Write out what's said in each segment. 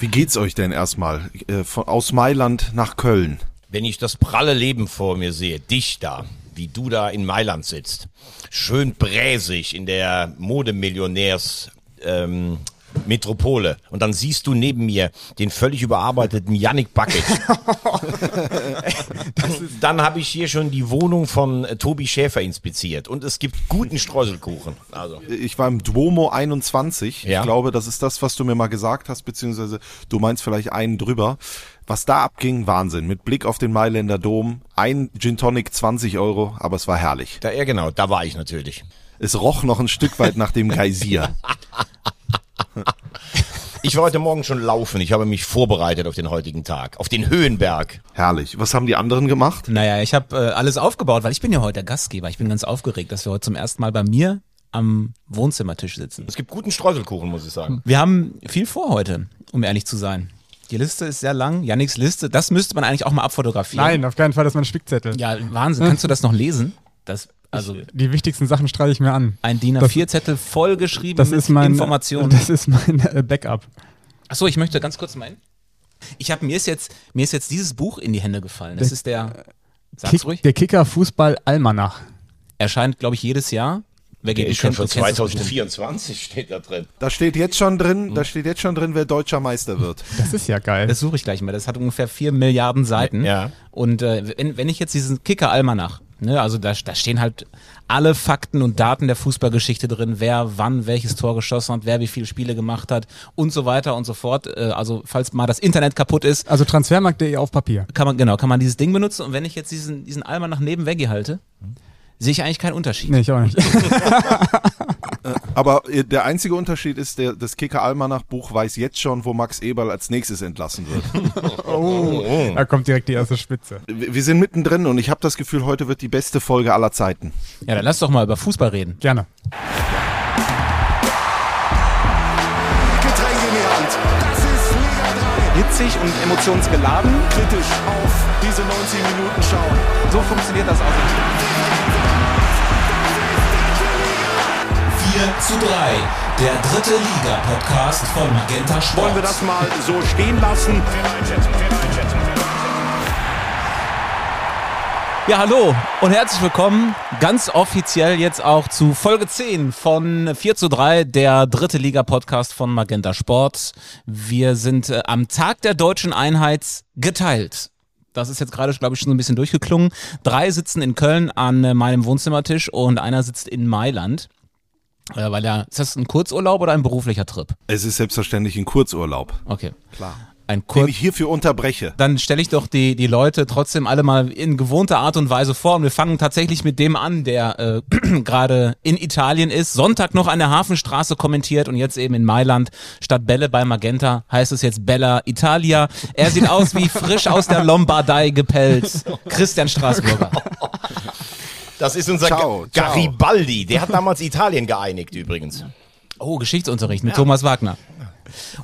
Wie geht's euch denn erstmal äh, von, aus Mailand nach Köln? Wenn ich das pralle Leben vor mir sehe, dich da, wie du da in Mailand sitzt, schön bräsig in der Modemillionärs ähm, Metropole und dann siehst du neben mir den völlig überarbeiteten Yannick Bucket. dann habe ich hier schon die Wohnung von äh, Tobi Schäfer inspiziert und es gibt guten Streuselkuchen. Also Ich war im Duomo 21. Ja. Ich glaube, das ist das, was du mir mal gesagt hast, beziehungsweise du meinst vielleicht einen drüber. Was da abging, Wahnsinn. Mit Blick auf den Mailänder Dom. Ein Gin Tonic 20 Euro, aber es war herrlich. da ja genau, da war ich natürlich. Es roch noch ein Stück weit nach dem Geysir. Ich war heute Morgen schon laufen. Ich habe mich vorbereitet auf den heutigen Tag, auf den Höhenberg. Herrlich. Was haben die anderen gemacht? Naja, ich habe äh, alles aufgebaut, weil ich bin ja heute der Gastgeber. Ich bin ganz aufgeregt, dass wir heute zum ersten Mal bei mir am Wohnzimmertisch sitzen. Es gibt guten Streuselkuchen, muss ich sagen. Wir haben viel vor heute, um ehrlich zu sein. Die Liste ist sehr lang. Yannicks Liste, das müsste man eigentlich auch mal abfotografieren. Nein, auf keinen Fall, das ist mein Spickzettel. Ja, Wahnsinn. Kannst du das noch lesen? Das, also Die wichtigsten Sachen streiche ich mir an. ein DIN A4-Zettel vollgeschrieben Das mit ist mein Informationen. Das ist mein äh, Backup. Achso, ich möchte ganz kurz meinen. Ich habe mir ist jetzt mir ist jetzt dieses Buch in die Hände gefallen. Das Der- ist der Sag's Kick, ruhig. der Kicker Fußball Almanach. Erscheint, glaube ich, jedes Jahr. Wer Der geht ist schon von bestimmt. 2024 steht da drin. Da steht jetzt schon drin, da steht jetzt schon drin, wer deutscher Meister wird. Das ist ja geil. Das suche ich gleich mal. Das hat ungefähr vier Milliarden Seiten. Ja. Und äh, wenn, wenn ich jetzt diesen Kicker-Almanach, ne, also da, da stehen halt alle Fakten und Daten der Fußballgeschichte drin, wer wann welches Tor geschossen hat, wer wie viele Spiele gemacht hat und so weiter und so fort. Äh, also falls mal das Internet kaputt ist, also transfermarkt.de auf Papier. kann man genau, kann man dieses Ding benutzen. Und wenn ich jetzt diesen diesen Almanach neben Veggie halte, sehe ich eigentlich keinen Unterschied. Nee, ich auch nicht. Aber äh, der einzige Unterschied ist, der, das Kicker Almanach Buch weiß jetzt schon, wo Max Eberl als nächstes entlassen wird. Oh, da kommt direkt die erste Spitze. wir sind mittendrin und ich habe das Gefühl, heute wird die beste Folge aller Zeiten. Ja, dann lass doch mal über Fußball reden. Gerne. Getränk in die Hand. Das ist Liga Hitzig und emotionsgeladen. 3. Kritisch auf diese 90 Minuten schauen. So funktioniert das auch. 4 zu 3, der dritte Liga-Podcast von Magenta Sport. Wollen wir das mal so stehen lassen? Ja, hallo und herzlich willkommen ganz offiziell jetzt auch zu Folge 10 von 4 zu 3, der dritte Liga-Podcast von Magenta Sport. Wir sind äh, am Tag der deutschen Einheit geteilt. Das ist jetzt gerade, glaube ich, schon so ein bisschen durchgeklungen. Drei sitzen in Köln an äh, meinem Wohnzimmertisch und einer sitzt in Mailand. Äh, weil er, ist das ein Kurzurlaub oder ein beruflicher Trip? Es ist selbstverständlich ein Kurzurlaub. Okay. Klar. Ein Den Kur ich hierfür unterbreche. dann stelle ich doch die, die Leute trotzdem alle mal in gewohnter Art und Weise vor. Und wir fangen tatsächlich mit dem an, der äh, gerade in Italien ist, Sonntag noch an der Hafenstraße kommentiert und jetzt eben in Mailand statt Bälle bei Magenta heißt es jetzt Bella Italia. Er sieht aus wie frisch aus der Lombardei gepellt. Christian Straßburger. Das ist unser Ciao, Ga- ciao. Garibaldi. Der hat damals Italien geeinigt übrigens. Oh, Geschichtsunterricht mit Thomas Wagner.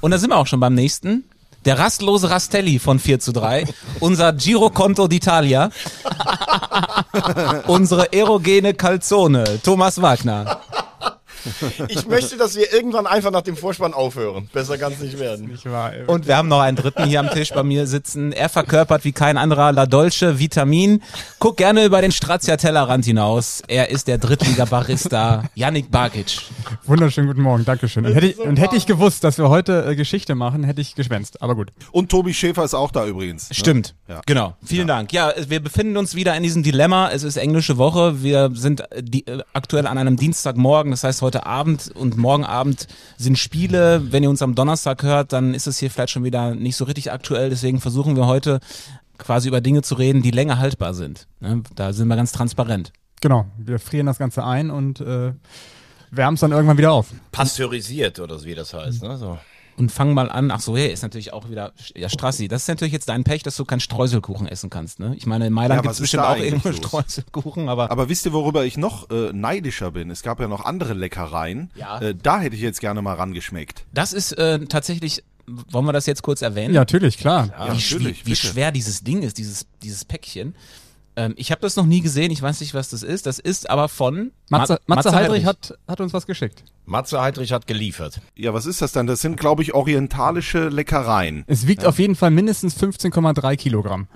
Und da sind wir auch schon beim nächsten. Der rastlose Rastelli von 4 zu 3. Unser Giroconto d'Italia. Unsere erogene Calzone. Thomas Wagner. Ich möchte, dass wir irgendwann einfach nach dem Vorspann aufhören. Besser kann es nicht werden. Ich war, äh, Und wir haben noch einen dritten hier am Tisch bei mir sitzen. Er verkörpert wie kein anderer La Dolce Vitamin. Guck gerne über den Stracciatella-Rand hinaus. Er ist der Drittliga-Barista Yannick Barkic. wunderschönen guten Morgen, Dankeschön. Und hätte ich, und hätte ich gewusst, dass wir heute äh, Geschichte machen, hätte ich geschwänzt. Aber gut. Und Tobi Schäfer ist auch da übrigens. ne? Stimmt. Ja. Genau. Vielen Dank. Ja, wir befinden uns wieder in diesem Dilemma. Es ist englische Woche. Wir sind äh, die, äh, aktuell an einem Dienstagmorgen. Das heißt, heute Abend und morgen Abend sind Spiele. Wenn ihr uns am Donnerstag hört, dann ist es hier vielleicht schon wieder nicht so richtig aktuell. Deswegen versuchen wir heute quasi über Dinge zu reden, die länger haltbar sind. Ne? Da sind wir ganz transparent. Genau, wir frieren das Ganze ein und äh, wärmen es dann irgendwann wieder auf. Pasteurisiert oder so, wie das heißt. Ne? So. Und fang mal an. Ach so, hey, ist natürlich auch wieder, ja, Strassi, das ist natürlich jetzt dein Pech, dass du keinen Streuselkuchen essen kannst, ne? Ich meine, in Mailand Ja, gibt es bestimmt auch irgendwo los? Streuselkuchen, aber Aber wisst ihr, worüber ich noch äh, neidischer bin? Es gab ja noch andere Leckereien. Ja. Äh, da hätte ich jetzt gerne mal rangeschmeckt. Das ist äh, tatsächlich, wollen wir das jetzt kurz erwähnen? Ja, natürlich, klar. Ja, wie, natürlich, wie, wie schwer dieses Ding ist, dieses, dieses Päckchen. Ähm, ich habe das noch nie gesehen, ich weiß nicht, was das ist. Das ist aber von Matze, Ma- Matze Heidrich hat, hat uns was geschickt. Matze Heidrich hat geliefert. Ja, was ist das dann? Das sind, glaube ich, orientalische Leckereien. Es wiegt auf jeden Fall mindestens 15,3 Kilogramm.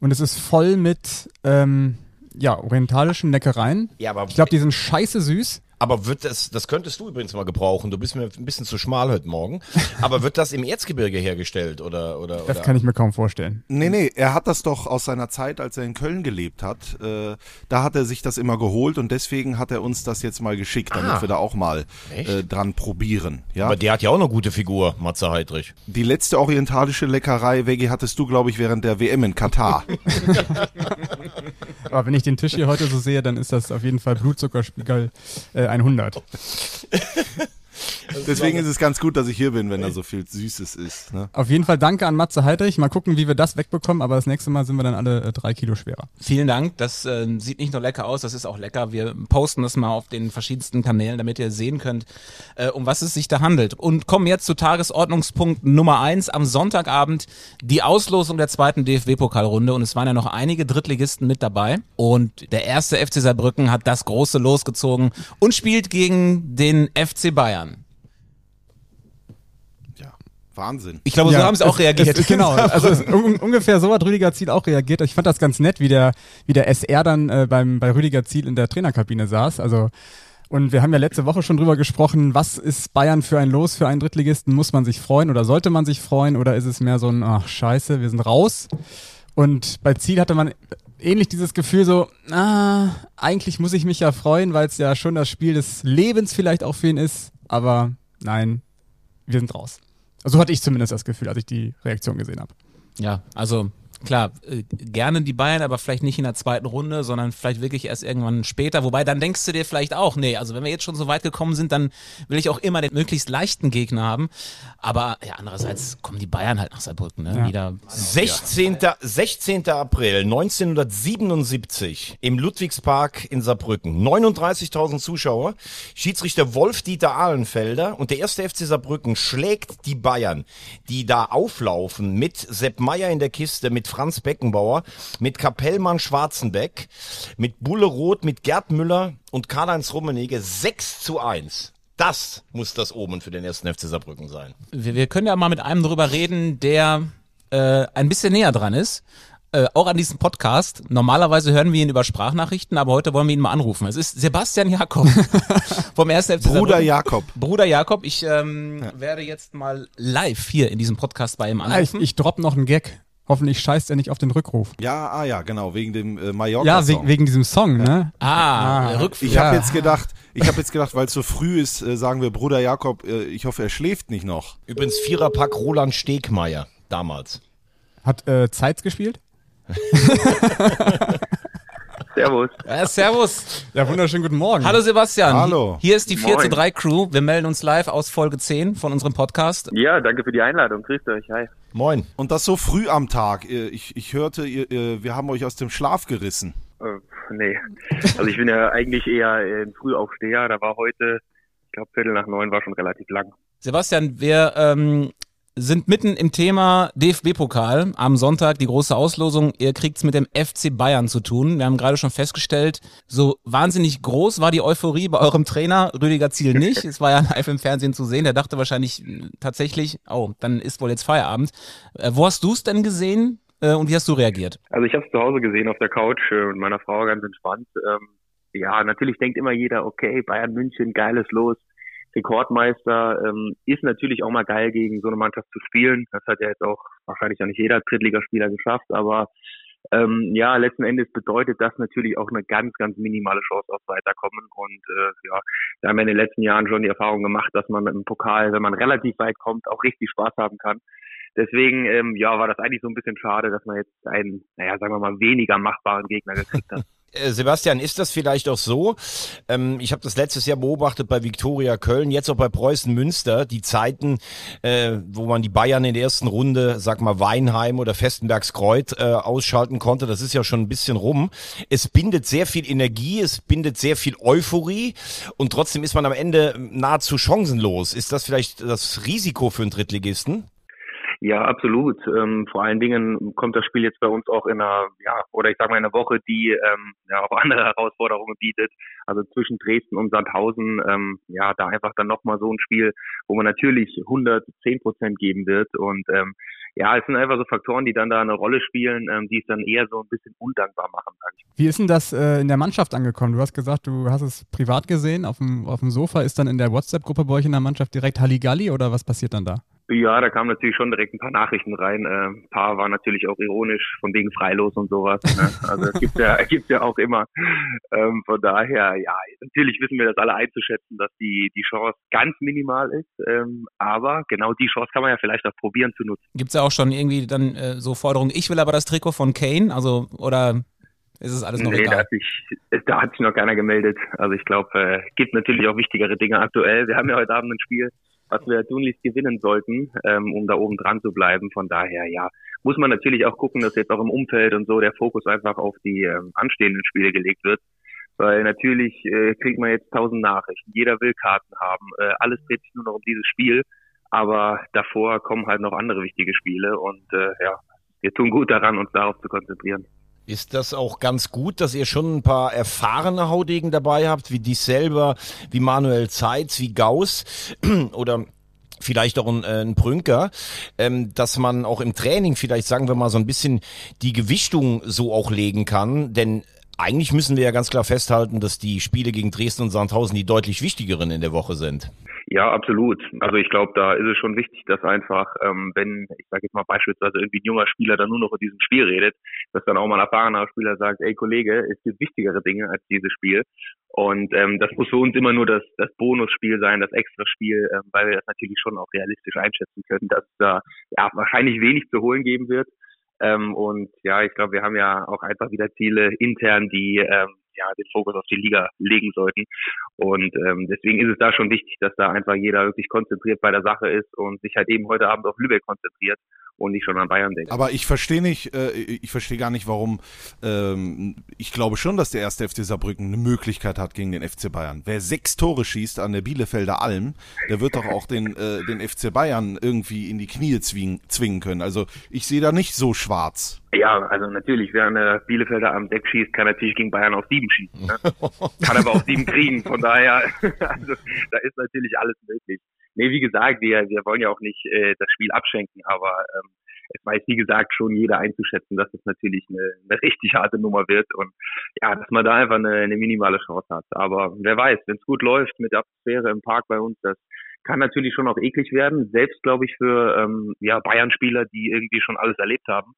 Und es ist voll mit ähm, ja, orientalischen Leckereien. Ja, aber Ich glaube, die sind scheiße süß. Aber wird das, das könntest du übrigens mal gebrauchen. Du bist mir ein bisschen zu schmal heute Morgen. Aber wird das im Erzgebirge hergestellt oder oder Das oder? kann ich mir kaum vorstellen. Nee, nee, er hat das doch aus seiner Zeit, als er in Köln gelebt hat. Äh, da hat er sich das immer geholt und deswegen hat er uns das jetzt mal geschickt, damit Ah. wir da auch mal äh, dran probieren. Ja, Aber der hat ja auch eine gute Figur, Matze Heidrich. die letzte orientalische Leckerei, Veggie, hattest du, glaube ich, während der WM in Katar. Aber wenn ich den Tisch hier heute so sehe, dann ist das auf jeden Fall Blutzuckerspiegel äh, 100. Deswegen ist es ganz gut, dass ich hier bin, wenn da so viel Süßes ist. Ne? Auf jeden Fall danke an Matze Heidrich. Mal gucken, wie wir das wegbekommen, aber das nächste Mal sind wir dann alle äh, drei Kilo schwerer. Vielen Dank. Das äh, sieht nicht nur lecker aus, das ist auch lecker. Wir posten das mal auf den verschiedensten Kanälen, damit ihr sehen könnt, äh, um was es sich da handelt. Und kommen jetzt zu Tagesordnungspunkt Nummer eins am Sonntagabend die Auslosung der zweiten DFB-Pokalrunde. Und es waren ja noch einige Drittligisten mit dabei. Und der erste FC Saarbrücken hat das große losgezogen und spielt gegen den FC Bayern. Wahnsinn. Ich glaube, so Ja, haben sie auch es- reagiert. Es, genau, also es, un, ungefähr so hat Rüdiger Ziel auch reagiert. Ich fand das ganz nett, wie der, wie der SR dann äh, beim, bei Rüdiger Ziel in der Trainerkabine saß. Also und wir haben ja letzte Woche schon drüber gesprochen, was ist Bayern für ein Los für einen Drittligisten? Muss man sich freuen oder sollte man sich freuen oder ist es mehr so ein, ach scheiße, wir sind raus? Und bei Ziel hatte man ähnlich dieses Gefühl so, ah, eigentlich muss ich mich ja freuen, weil es ja schon das Spiel des Lebens vielleicht auch für ihn ist, aber nein, wir sind raus. Also so hatte ich zumindest das Gefühl, als ich die Reaktion gesehen habe. Ja, also klar, äh, gerne die Bayern, aber vielleicht nicht in der zweiten Runde, sondern vielleicht wirklich erst irgendwann später. Wobei dann denkst du dir vielleicht auch, nee, also wenn wir jetzt schon so weit gekommen sind, dann will ich auch immer den möglichst leichten Gegner haben. Aber ja, andererseits kommen die Bayern halt nach Saarbrücken, ne? Ja. Wieder 16. 16. April 1977 im Ludwigspark in Saarbrücken. 39.000 Zuschauer. Schiedsrichter Wolf-Dieter Ahlenfelder und der erste FC Saarbrücken schlägt die Bayern, die da auflaufen mit Sepp Meier in der Kiste, mit Franz Beckenbauer, mit Kapellmann Schwarzenbeck, mit Bulle Roth, mit Gerd Müller und Karl-Heinz Rummenigge 6 zu 1. Das muss das Omen für den ersten FC Saarbrücken sein. wir, wir können ja mal mit einem drüber reden, der äh, ein bisschen näher dran ist. Äh, auch an diesem Podcast. Normalerweise hören wir ihn über Sprachnachrichten, aber heute wollen wir ihn mal anrufen. Es ist Sebastian Jakob vom 1. FC Bruder Saarbrücken. Jakob. Bruder Jakob, ich ähm, werde jetzt mal live hier in diesem Podcast bei ihm Ah, ich, anrufen. ich dropp noch einen Gag. Hoffentlich scheißt er nicht auf den Rückruf. Ja, ah ja, genau, wegen dem äh, Mallorca. Ja, wegen, wegen diesem Song, ne? ah, Ah, Rückflug. Ich habe jetzt gedacht, ich habe jetzt gedacht, weil es so früh ist, äh, sagen wir Bruder Jakob, äh, ich hoffe, er schläft nicht noch. Übrigens Viererpack Roland Stegmeier damals. Hat äh, Zeitz gespielt? Servus. Äh, servus. Ja, wunderschönen guten Morgen. Hallo Sebastian. Hallo. Hier ist die 4 zu Moin. 3 Crew. Wir melden uns live aus Folge 10 von unserem Podcast. Ja, danke für die Einladung. Grüßt euch. Hi. Moin. Und das so früh am Tag. Äh, Ich, ich hörte, ihr, äh, wir haben euch aus dem Schlaf gerissen. Äh, nee. Also ich bin ja eigentlich eher ein Frühaufsteher. Da war heute, ich glaube Viertel nach neun war schon relativ lang. Sebastian, wir ähm, sind mitten im Thema DFB-Pokal. Am Sonntag die große Auslosung. Ihr kriegt's mit dem FC Bayern zu tun. Wir haben gerade schon festgestellt, so wahnsinnig groß war die Euphorie bei eurem Trainer Rüdiger Ziel nicht. es war ja live im Fernsehen zu sehen. Der dachte wahrscheinlich äh, tatsächlich, oh, dann ist wohl jetzt Feierabend. Äh, wo hast du's denn gesehen äh, und wie hast du reagiert? Also ich habe es zu Hause gesehen auf der Couch mit meiner Frau ganz entspannt. Ähm, ja, natürlich denkt immer jeder, okay, Bayern München, geiles Los. Rekordmeister ähm, ist natürlich auch mal geil, gegen so eine Mannschaft zu spielen. Das hat ja jetzt auch wahrscheinlich auch nicht jeder Drittligaspieler geschafft, aber ähm, ja, letzten Endes bedeutet das natürlich auch eine ganz, ganz minimale Chance aufs Weiterkommen. Und äh, ja, wir haben ja in den letzten Jahren schon die Erfahrung gemacht, dass man mit dem Pokal, wenn man relativ weit kommt, auch richtig Spaß haben kann. Deswegen, ähm, ja, war das eigentlich so ein bisschen schade, dass man jetzt einen, naja, sagen wir mal, weniger machbaren Gegner gekriegt hat. Äh, Sebastian, ist das vielleicht auch so? Ähm, ich habe das letztes Jahr beobachtet bei Viktoria Köln, jetzt auch bei Preußen Münster, die Zeiten, äh, wo man die Bayern in der ersten Runde, sag mal Weinheim oder Festenbergskreuth äh, ausschalten konnte, das ist ja schon ein bisschen rum. Es bindet sehr viel Energie, es bindet sehr viel Euphorie und trotzdem ist man am Ende nahezu chancenlos. Ist das vielleicht das Risiko für einen Drittligisten? Ja, absolut. Ähm, vor allen Dingen kommt das Spiel jetzt bei uns auch in einer, ja, oder ich sage mal in einer Woche, die ähm, ja auch andere Herausforderungen bietet. Also zwischen Dresden und Sandhausen, ähm, ja, da einfach dann nochmal so ein Spiel, wo man natürlich 110 Prozent geben wird. Und ähm, ja, es sind einfach so Faktoren, die dann da eine Rolle spielen, ähm, die es dann eher so ein bisschen undankbar machen. Wie ist denn das äh, in der Mannschaft angekommen? Du hast gesagt, du hast es privat gesehen, auf dem, auf dem Sofa. Ist dann in der WhatsApp-Gruppe bei euch in der Mannschaft direkt Halligalli oder was passiert dann da? Ja, da kamen natürlich schon direkt ein paar Nachrichten rein. Äh, ein paar waren natürlich auch ironisch, von wegen Freilos und sowas. Ne? Also es gibt ja, gibt ja auch immer. Ähm, von daher, ja, natürlich wissen wir das alle einzuschätzen, dass die, die Chance ganz minimal ist. Ähm, aber genau die Chance kann man ja vielleicht auch probieren zu nutzen. Gibt es ja auch schon irgendwie dann äh, so Forderungen, ich will aber das Trikot von Kane, also oder ist es alles noch nee, egal? Da hat, sich, da hat sich noch keiner gemeldet. Also ich glaube, äh, gibt natürlich auch wichtigere Dinge aktuell. Wir haben ja heute Abend ein Spiel was wir tunlichst gewinnen sollten, ähm, um da oben dran zu bleiben. Von daher, ja, muss man natürlich auch gucken, dass jetzt auch im Umfeld und so der Fokus einfach auf die ähm, anstehenden Spiele gelegt wird. Weil natürlich äh, kriegt man jetzt tausend Nachrichten, jeder will Karten haben, äh, alles dreht sich nur noch um dieses Spiel. Aber davor kommen halt noch andere wichtige Spiele und äh, ja, wir tun gut daran, uns darauf zu konzentrieren. Ist das auch ganz gut, dass ihr schon ein paar erfahrene Haudegen dabei habt, wie dich selber, wie Manuel Zeitz, wie Gauss oder vielleicht auch ein, äh, ein Brünker, ähm, dass man auch im Training vielleicht, sagen wir mal, so ein bisschen die Gewichtung so auch legen kann, denn eigentlich müssen wir ja ganz klar festhalten, dass die Spiele gegen Dresden und Sandhausen die deutlich wichtigeren in der Woche sind. Ja, absolut. Also ich glaube, da ist es schon wichtig, dass einfach, ähm, wenn, ich sage jetzt mal beispielsweise irgendwie ein junger Spieler dann nur noch in diesem Spiel redet, dass dann auch mal ein erfahrener Spieler sagt, ey Kollege, es gibt wichtigere Dinge als dieses Spiel. Und ähm, das muss für uns immer nur das, das Bonusspiel sein, das Extraspiel, ähm, weil wir das natürlich schon auch realistisch einschätzen können, dass da ja wahrscheinlich wenig zu holen geben wird. Ähm, und ja, ich glaube, wir haben ja auch einfach wieder Ziele intern, die ähm, ja, den Fokus auf die Liga legen sollten. Und ähm, deswegen ist es da schon wichtig, dass da einfach jeder wirklich konzentriert bei der Sache ist und sich halt eben heute Abend auf Lübeck konzentriert und nicht schon an Bayern denkt. Aber ich verstehe nicht, äh, ich verstehe gar nicht, warum. Ähm, ich glaube schon, dass der erste FC Saarbrücken eine Möglichkeit hat gegen den FC Bayern. Wer sechs Tore schießt an der Bielefelder Alm, der wird doch auch den, äh, den FC Bayern irgendwie in die Knie zwingen, zwingen können. Also ich sehe da nicht so schwarz. Ja, also natürlich, wer eine Bielefelder am Deck schießt, kann natürlich gegen Bayern auf sieben schießen. Ne? kann aber auch sieben kriegen. Von daher, also da ist natürlich alles möglich. Nee, wie gesagt, wir, wir wollen ja auch nicht äh, das Spiel abschenken, aber ähm, es weiß, wie gesagt, schon jeder einzuschätzen, dass es natürlich eine, eine richtig harte Nummer wird und ja, dass man da einfach eine, eine minimale Chance hat. Aber wer weiß, wenn es gut läuft mit der Atmosphäre im Park bei uns, das kann natürlich schon auch eklig werden, selbst glaube ich für ähm, ja, Bayern-Spieler, die irgendwie schon alles erlebt haben.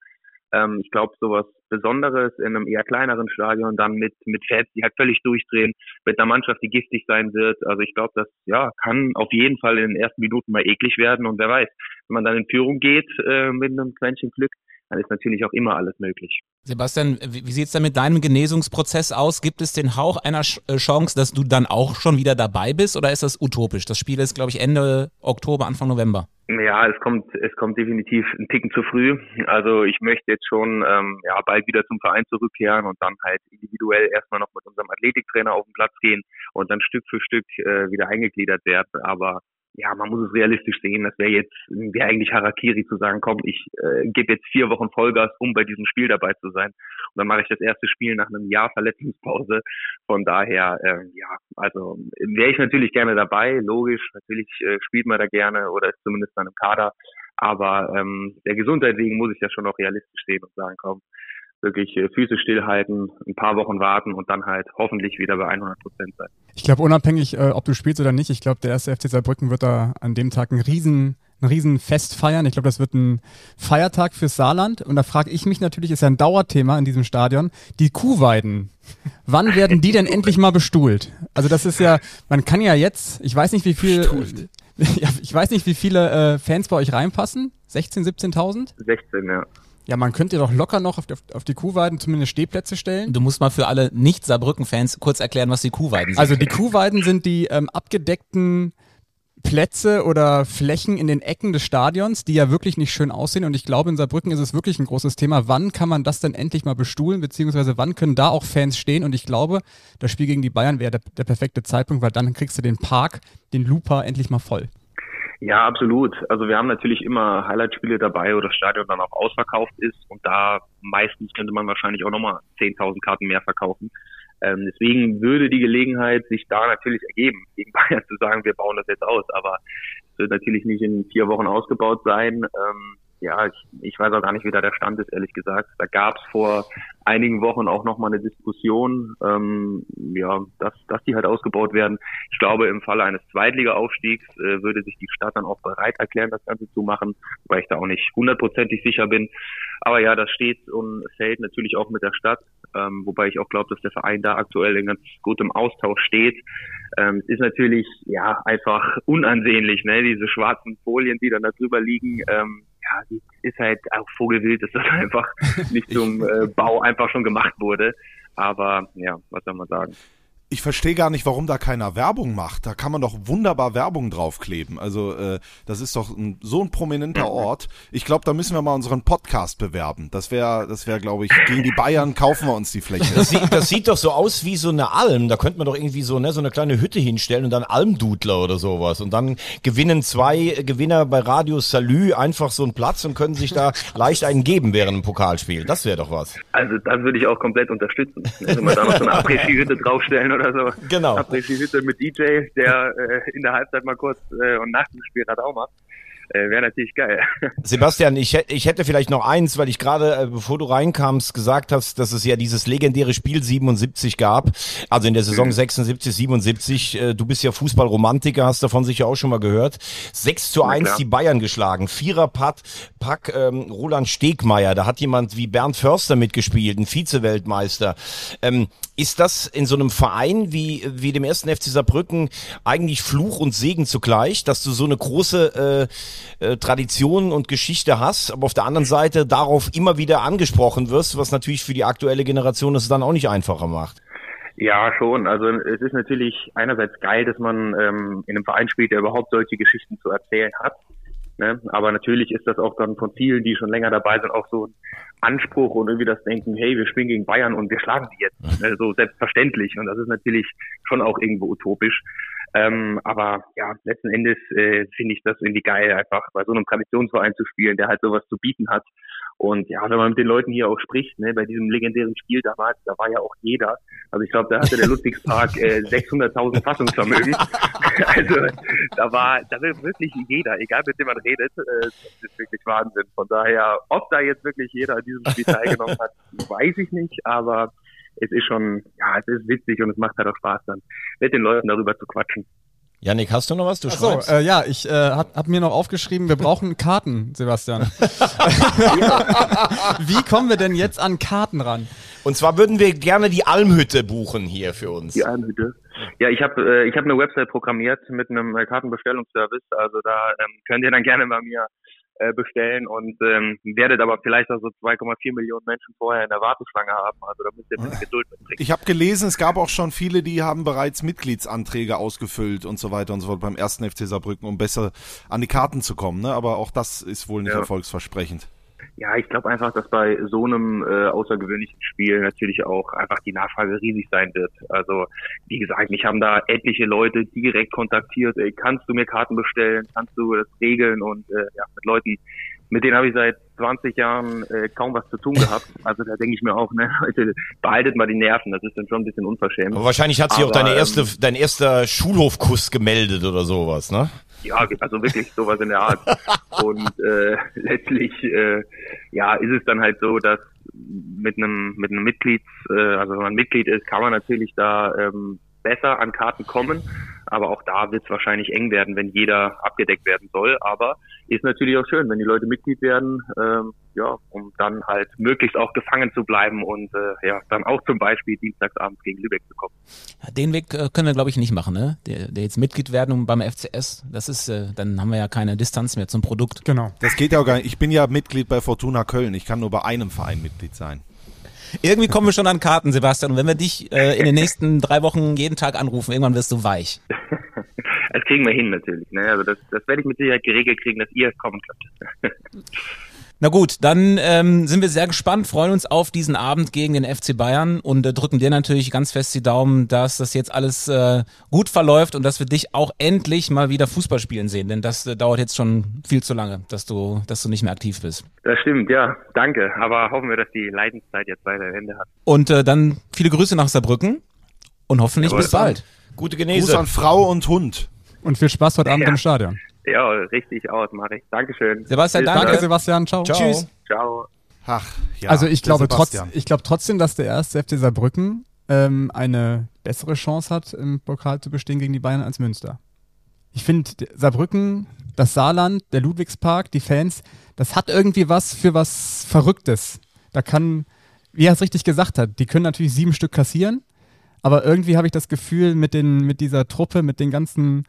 Ähm, ich glaube, sowas Besonderes in einem eher kleineren Stadion, dann mit, mit Fans, die halt völlig durchdrehen, mit einer Mannschaft, die giftig sein wird. Also ich glaube, das ja, kann auf jeden Fall in den ersten Minuten mal eklig werden. Und wer weiß, wenn man dann in Führung geht äh, mit einem Quäntchen Glück, dann ist natürlich auch immer alles möglich. Sebastian, wie, sieht es denn mit deinem Genesungsprozess aus? Gibt es den Hauch einer äh, Chance, dass du dann auch schon wieder dabei bist oder ist das utopisch? Das Spiel ist, glaube ich, Ende Oktober, Anfang November. Ja, es kommt, es kommt definitiv ein Ticken zu früh. Also ich möchte jetzt schon ähm, ja, bald wieder zum Verein zurückkehren und dann halt individuell erstmal noch mit unserem Athletiktrainer auf den Platz gehen und dann Stück für Stück äh, wieder eingegliedert werden. Aber ja, man muss es realistisch sehen. Das wäre jetzt wäre eigentlich Harakiri zu sagen, komm, ich äh, gebe jetzt vier Wochen Vollgas, um bei diesem Spiel dabei zu sein. Und dann mache ich das erste Spiel nach einem Jahr Verletzungspause. Von daher, äh, ja, also wäre ich natürlich gerne dabei. Logisch, natürlich äh, spielt man da gerne oder ist zumindest dann im Kader. Aber ähm, der Gesundheit wegen muss ich ja schon auch realistisch sehen und sagen, komm, wirklich äh, Füße stillhalten, ein paar Wochen warten und dann halt hoffentlich wieder bei 100 Prozent sein. Ich glaube, unabhängig, äh, ob du spielst oder nicht, ich glaube, der erste FC Saarbrücken wird da an dem Tag ein riesen ein Riesenfest feiern. Ich glaube, das wird ein Feiertag fürs Saarland. Und da frage ich mich natürlich, ist ja ein Dauerthema in diesem Stadion, die Kuhweiden. Wann werden die denn endlich mal bestuhlt? Also das ist ja, man kann ja jetzt, ich weiß nicht, wie viel, ja, ich weiß nicht, wie viele äh, Fans bei euch reinpassen. 16, 17.000? 16, ja. Ja, man könnte doch locker noch auf, auf, auf die Kuhweiden zumindest Stehplätze stellen. Du musst mal für alle Nicht-Saarbrücken-Fans kurz erklären, was die Kuhweiden sind. Also die Kuhweiden sind die ähm, abgedeckten Plätze oder Flächen in den Ecken des Stadions, die ja wirklich nicht schön aussehen. Und ich glaube, in Saarbrücken ist es wirklich ein großes Thema. Wann kann man das denn endlich mal bestuhlen, beziehungsweise wann können da auch Fans stehen? Und ich glaube, das Spiel gegen die Bayern wäre der, der perfekte Zeitpunkt, weil dann kriegst du den Park, den Looper endlich mal voll. Ja, absolut. Also wir haben natürlich immer Highlight-Spiele dabei, wo das Stadion dann auch ausverkauft ist und da meistens könnte man wahrscheinlich auch nochmal 10.000 Karten mehr verkaufen. Ähm, deswegen würde die Gelegenheit sich da natürlich ergeben, gegen Bayern zu sagen, wir bauen das jetzt aus. Aber es wird natürlich nicht in vier Wochen ausgebaut sein. Ähm, ja, ich, ich weiß auch gar nicht, wie da der Stand ist, ehrlich gesagt. Da gab es vor einigen Wochen auch nochmal eine Diskussion, ähm, ja, dass, dass die halt ausgebaut werden. Ich glaube, im Falle eines Zweitliga-Aufstiegs äh, würde sich die Stadt dann auch bereit erklären, das Ganze zu machen, weil ich da auch nicht hundertprozentig sicher bin. Aber ja, das steht und fällt natürlich auch mit der Stadt, ähm, wobei ich auch glaube, dass der Verein da aktuell in ganz gutem Austausch steht. Ähm, ist natürlich ja einfach unansehnlich, ne? Diese schwarzen Folien, die dann da drüber liegen. Ähm, ja, die ist halt auch Vogelwild, dass das einfach nicht zum äh, Bau einfach schon gemacht wurde. Aber ja, was soll man sagen? Ich verstehe gar nicht, warum da keiner Werbung macht. Da kann man doch wunderbar Werbung draufkleben. Also äh, das ist doch ein, so ein prominenter Ort. Ich glaube, da müssen wir mal unseren Podcast bewerben. Das wäre, das wäre, glaube ich, gegen die Bayern kaufen wir uns die Fläche. Das sieht, das sieht doch so aus wie so eine Alm. Da könnte man doch irgendwie so, ne, so eine kleine Hütte hinstellen und dann Almdudler oder sowas. Und dann gewinnen zwei Gewinner bei Radio Salü einfach so einen Platz und können sich da leicht einen geben während einem Pokalspiel. Das wäre doch was. Also das würde ich auch komplett unterstützen. Wenn wir da noch so eine Après-Ski-Hütte draufstellen oder so. Genau. Après-Ski-Hütte mit DJ, der äh, in der Halbzeit mal kurz äh, und nach dem Spiel hat auch macht. Äh, Wäre natürlich geil. Sebastian, ich, ich hätte vielleicht noch eins, weil ich gerade, äh, bevor du reinkamst, gesagt hast, dass es ja dieses legendäre Spiel 77 gab, also in der Saison 76, 77. Äh, du bist ja Fußballromantiker, hast davon sicher auch schon mal gehört. 6 zu 1 klar. die Bayern geschlagen. Vierer Pack, Pack ähm, Roland Stegmeier, da hat jemand wie Bernd Förster mitgespielt, ein Vize-Weltmeister. Ähm, ist das in so einem Verein wie, wie dem ersten FC Saarbrücken eigentlich Fluch und Segen zugleich, dass du so eine große äh, äh, Tradition und Geschichte hast, aber auf der anderen Seite darauf immer wieder angesprochen wirst, was natürlich für die aktuelle Generation es dann auch nicht einfacher macht. Ja, schon. Also es ist natürlich einerseits geil, dass man ähm, in einem Verein spielt, der überhaupt solche Geschichten zu erzählen hat. Ne? Aber natürlich ist das auch dann von vielen, die schon länger dabei sind, auch so ein Anspruch und irgendwie das Denken, hey, wir spielen gegen Bayern und wir schlagen die jetzt. Ne? So selbstverständlich. Und das ist natürlich schon auch irgendwo utopisch. Ähm, aber ja, letzten Endes äh, finde ich das irgendwie geil, einfach bei so einem Traditionsverein zu spielen, der halt sowas zu bieten hat. Und ja, wenn man mit den Leuten hier auch spricht, ne, bei diesem legendären Spiel damals, da war ja auch jeder. Also ich glaube, da hatte der Ludwigspark äh, 600.000 Fassungsvermögen. also da war, da war wirklich jeder, egal mit dem man redet, äh, das ist wirklich Wahnsinn. Von daher, ob da jetzt wirklich jeder an diesem Spiel teilgenommen hat, weiß ich nicht, aber es ist schon, ja, es ist witzig und es macht halt auch Spaß dann, mit den Leuten darüber zu quatschen. Janik, hast du noch was? Du Achso, schreibst. äh, ja, ich äh, hab, hab mir noch aufgeschrieben, wir brauchen Karten, Sebastian. Wie kommen wir denn jetzt an Karten ran? Und zwar würden wir gerne die Almhütte buchen hier für uns. Die Almhütte. Ja, ich habe äh, ich hab eine Website programmiert mit einem äh, Kartenbestellungsservice. Also da ähm, könnt ihr dann gerne bei mir äh, bestellen und ähm, werdet aber vielleicht auch so 2,4 Millionen Menschen vorher in der Warteschlange haben. Also da müsst ihr ein bisschen Geduld mitbringen. Ich habe gelesen, es gab auch schon viele, die haben bereits Mitgliedsanträge ausgefüllt und so weiter und so fort beim ersten FC Saarbrücken, um besser an die Karten zu kommen. Ne? Aber auch das ist wohl nicht Ja. erfolgsversprechend. Ja, ich glaube einfach, dass bei so einem äh, außergewöhnlichen Spiel natürlich auch einfach die Nachfrage riesig sein wird. Also wie gesagt, mich haben da etliche Leute direkt kontaktiert, ey, kannst du mir Karten bestellen, kannst du das regeln und äh, ja, mit Leuten, mit denen habe ich seit 20 Jahren äh, kaum was zu tun gehabt. Also da denke ich mir auch, ne, Leute, behaltet mal die Nerven, das ist dann schon ein bisschen unverschämt. Aber wahrscheinlich hat sich auch Aber, deine erste, ähm, dein erster Schulhofkuss gemeldet oder sowas, ne? Ja, also wirklich sowas in der Art. Und äh, letztlich äh, ja, ist es dann halt so, dass mit einem mit einem Mitglieds, äh, also wenn man Mitglied ist, kann man natürlich da ähm, besser an Karten kommen. Aber auch da wird es wahrscheinlich eng werden, wenn jeder abgedeckt werden soll. Aber ist natürlich auch schön, wenn die Leute Mitglied werden, ähm, ja, um dann halt möglichst auch gefangen zu bleiben und äh, ja, dann auch zum Beispiel dienstagsabends gegen Lübeck zu kommen. Ja, Den Weg äh, können wir, glaube ich, nicht machen, ne? Der, der jetzt Mitglied werden beim FCS, das ist, äh, dann haben wir ja keine Distanz mehr zum Produkt. Genau. Das geht ja auch gar nicht. Ich bin ja Mitglied bei Fortuna Köln. Ich kann nur bei einem Verein Mitglied sein. Irgendwie kommen wir schon an Karten, Sebastian. Und wenn wir dich äh, in den nächsten drei Wochen jeden Tag anrufen, irgendwann wirst du weich. Das kriegen wir hin natürlich. Ne? Also das, das werde ich mit Sicherheit geregelt kriegen, dass ihr kommen könnt. Na gut, dann ähm, sind wir sehr gespannt, freuen uns auf diesen Abend gegen den FC Bayern und äh, drücken dir natürlich ganz fest die Daumen, dass das jetzt alles äh, gut verläuft und dass wir dich auch endlich mal wieder Fußball spielen sehen, denn das äh, dauert jetzt schon viel zu lange, dass du, dass du nicht mehr aktiv bist. Das stimmt, ja, danke. Aber hoffen wir, dass die Leidenszeit jetzt weiter ein Ende hat. Und äh, dann viele Grüße nach Saarbrücken und hoffentlich Jawohl. bis bald. Gute Gruß Genese. an Frau und Hund. Und viel Spaß heute Abend Ja. im Stadion. Ja, richtig aus, mache ich. Dankeschön. Sebastian, danke. Danke. Sebastian. Ciao. Ciao. Tschüss. Ciao. Ach, ja. also ich glaube, trotz, ich glaube trotzdem, dass der erste FC Saarbrücken ähm, eine bessere Chance hat, im Pokal zu bestehen gegen die Bayern als Münster. Ich finde, Saarbrücken, das Saarland, der Ludwigspark, die Fans, das hat irgendwie was für was Verrücktes. Da kann, wie er es richtig gesagt hat, die können natürlich sieben Stück kassieren, aber irgendwie habe ich das Gefühl, mit, den, mit dieser Truppe, mit den ganzen,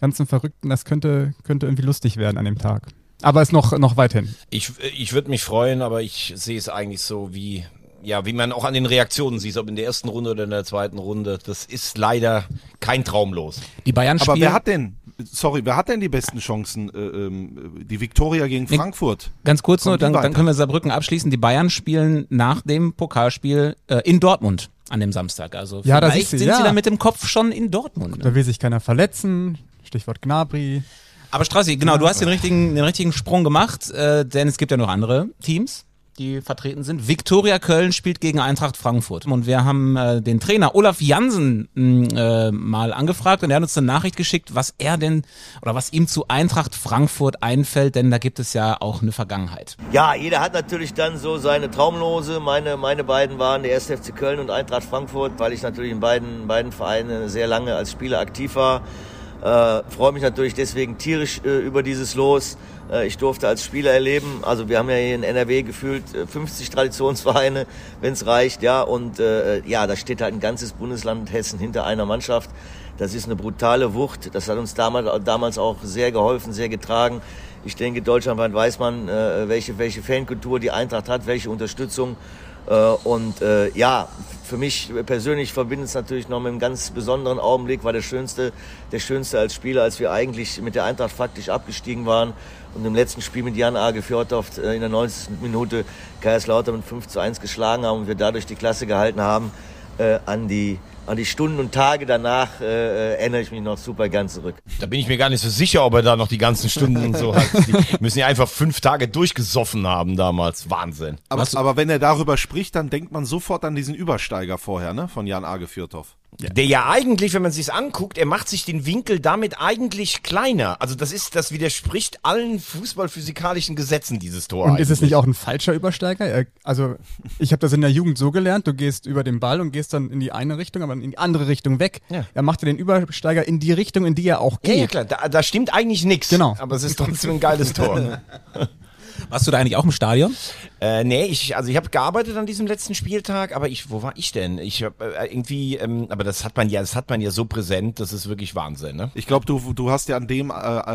ganzen Verrückten, das könnte, könnte irgendwie lustig werden an dem Tag. Aber ist noch, noch weit hin. Ich, ich würde mich freuen, aber ich sehe es eigentlich so wie, ja, wie man auch an den Reaktionen sieht, ob in der ersten Runde oder in der zweiten Runde. Das ist leider kein Traumlos. Die Bayern Aber spielen. wer hat denn, sorry, wer hat denn die besten Chancen? Äh, ähm, die Viktoria gegen Nee. Frankfurt. Ganz kurz nur, Kommt die dann, dann können wir Saarbrücken abschließen. Die Bayern spielen nach dem Pokalspiel äh, in Dortmund an dem Samstag. Also Ja, vielleicht du, sind ja. sie dann mit dem Kopf schon in Dortmund. Da will sich keiner verletzen. Stichwort Gnabry. Aber Strassi, genau, du hast den richtigen, den richtigen Sprung gemacht, äh, denn es gibt ja noch andere Teams, die vertreten sind. Viktoria Köln spielt gegen Eintracht Frankfurt. Und wir haben äh, den Trainer Olaf Jansen mh, äh, mal angefragt und er hat uns eine Nachricht geschickt, was er denn oder was ihm zu Eintracht Frankfurt einfällt, denn da gibt es ja auch eine Vergangenheit. Ja, jeder hat natürlich dann so seine Traumlose. Meine, meine beiden waren der 1. FC Köln und Eintracht Frankfurt, weil ich natürlich in beiden, beiden Vereinen sehr lange als Spieler aktiv war. Äh, freue mich natürlich deswegen tierisch äh, über dieses Los. Äh, ich durfte als Spieler erleben, also wir haben ja hier in NRW gefühlt äh, 50 Traditionsvereine, wenn es reicht, ja. Und äh, ja, da steht halt ein ganzes Bundesland Hessen hinter einer Mannschaft. Das ist eine brutale Wucht. Das hat uns damals, damals auch sehr geholfen, sehr getragen. Ich denke, deutschlandweit weiß man, äh, welche, welche Fankultur die Eintracht hat, welche Unterstützung. Äh, und äh, ja, für mich persönlich verbindet es natürlich noch mit einem ganz besonderen Augenblick, war der schönste, der schönste als Spieler, als wir eigentlich mit der Eintracht faktisch abgestiegen waren und im letzten Spiel mit Jan Age Fjordhoft äh, in der 90. Minute Kaiserslautern mit 5 zu 1 geschlagen haben und wir dadurch die Klasse gehalten haben. Äh, an die an die Stunden und Tage danach äh, erinnere ich mich noch super gern zurück. Da bin ich mir gar nicht so sicher, ob er da noch die ganzen Stunden und so hat. Die müssen ja einfach fünf Tage durchgesoffen haben damals. Wahnsinn. Aber, aber wenn er darüber spricht, dann denkt man sofort an diesen Übersteiger vorher, ne? Von Jan Age Fürthoff. Der ja eigentlich, wenn man sich's anguckt, er macht sich den Winkel damit eigentlich kleiner. Also das ist, das widerspricht allen fußballphysikalischen Gesetzen, dieses Tor. Und ist es eigentlich. nicht auch ein falscher Übersteiger? Er, also, ich habe das in der Jugend so gelernt, du gehst über den Ball und gehst dann in die eine Richtung, aber in die andere Richtung weg. Ja. Er machte den Übersteiger in die Richtung, in die er auch Ja, geht. ja, klar, da, da stimmt eigentlich nichts. Genau. Aber es ist trotzdem ein geiles Tor. ne? Warst du da eigentlich auch im Stadion? Äh, nee, ich, also ich habe gearbeitet an diesem letzten Spieltag, aber ich, wo war ich denn? Ich hab, äh, irgendwie, ähm, aber das hat man ja, das hat man ja so präsent, das ist wirklich Wahnsinn, ne? Ich glaube, du, du hast ja an dem äh,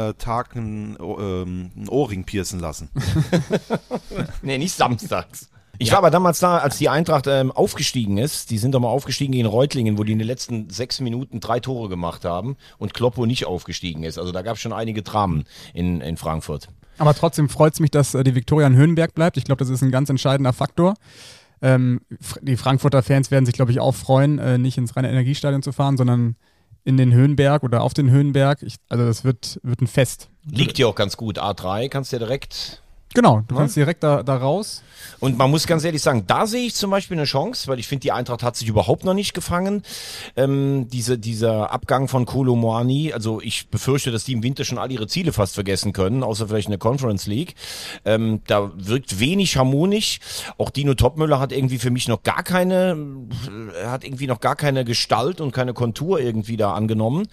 äh, Tag einen, ähm, einen Ohrring piercen lassen. Nee, nicht samstags. Ich war aber damals da, als die Eintracht ähm, aufgestiegen ist. Die sind doch mal aufgestiegen gegen Reutlingen, wo die in den letzten sechs Minuten drei Tore gemacht haben und Kloppo nicht aufgestiegen ist. Also da gab es schon einige Dramen in, in Frankfurt. Aber trotzdem freut es mich, dass äh, die Viktoria in Höhenberg bleibt. Ich glaube, das ist ein ganz entscheidender Faktor. Ähm, die Frankfurter Fans werden sich, glaube ich, auch freuen, äh, nicht ins reine Energiestadion zu fahren, sondern in den Höhenberg oder auf den Höhenberg. Ich, also das wird, wird ein Fest. Liegt dir auch ganz gut. A3 kannst du ja direkt Genau, du kannst direkt da, da raus. Und man muss ganz ehrlich sagen, da sehe ich zum Beispiel eine Chance, weil ich finde, die Eintracht hat sich überhaupt noch nicht gefangen. Ähm, diese, dieser Abgang von Kolo Moani, also ich befürchte, dass die im Winter schon all ihre Ziele fast vergessen können, außer vielleicht in der Conference League. Ähm, da wirkt wenig harmonisch. Auch Dino Topmüller hat irgendwie für mich noch gar keine, er hat irgendwie noch gar keine Gestalt und keine Kontur irgendwie da angenommen.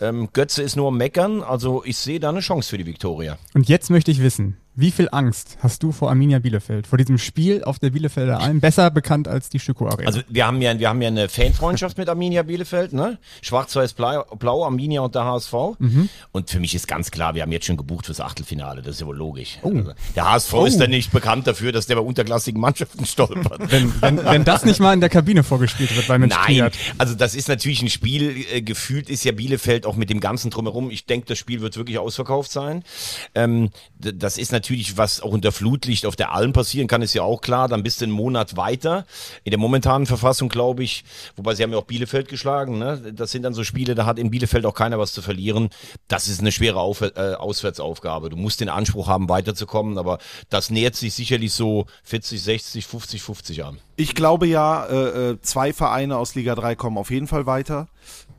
Ähm, Götze ist nur am Meckern, also ich sehe da eine Chance für die Viktoria. Und jetzt möchte ich wissen, wie viel Angst hast du vor Arminia Bielefeld? Vor diesem Spiel auf der Bielefelder Alm, besser bekannt als die Schüko Arena. Also wir haben ja, wir haben ja eine Fanfreundschaft mit Arminia Bielefeld, ne? Schwarz-Weiß-Blau, Blau, Arminia und der HSV. Und für mich ist ganz klar, wir haben jetzt schon gebucht fürs Achtelfinale, das ist ja wohl logisch. Also, der HSV ist ja nicht bekannt dafür, dass der bei unterklassigen Mannschaften stolpert. wenn, wenn, wenn das nicht mal in der Kabine vorgespielt wird, weil mit Nein, Triad. also das ist natürlich ein Spiel, äh, gefühlt ist ja Bielefeld auch mit dem ganzen drumherum. Ich denke, das Spiel wird wirklich ausverkauft sein. Ähm, das ist natürlich, was auch unter Flutlicht auf der Alm passieren kann, ist ja auch klar. Dann bist du einen Monat weiter. In der momentanen Verfassung, glaube ich, wobei sie haben ja auch Bielefeld geschlagen. Ne? Das sind dann so Spiele, da hat in Bielefeld auch keiner was zu verlieren. Das ist eine schwere Auf äh, Auswärtsaufgabe. Du musst den Anspruch haben, weiterzukommen, aber das nähert sich sicherlich so 40, 60, 50, 50 an. Ich glaube ja, äh, äh, zwei Vereine aus Liga 3 kommen auf jeden Fall weiter.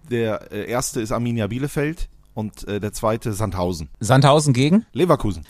Der äh, erste ist Arminia Bielefeld und äh, der zweite Sandhausen. Sandhausen gegen? Leverkusen.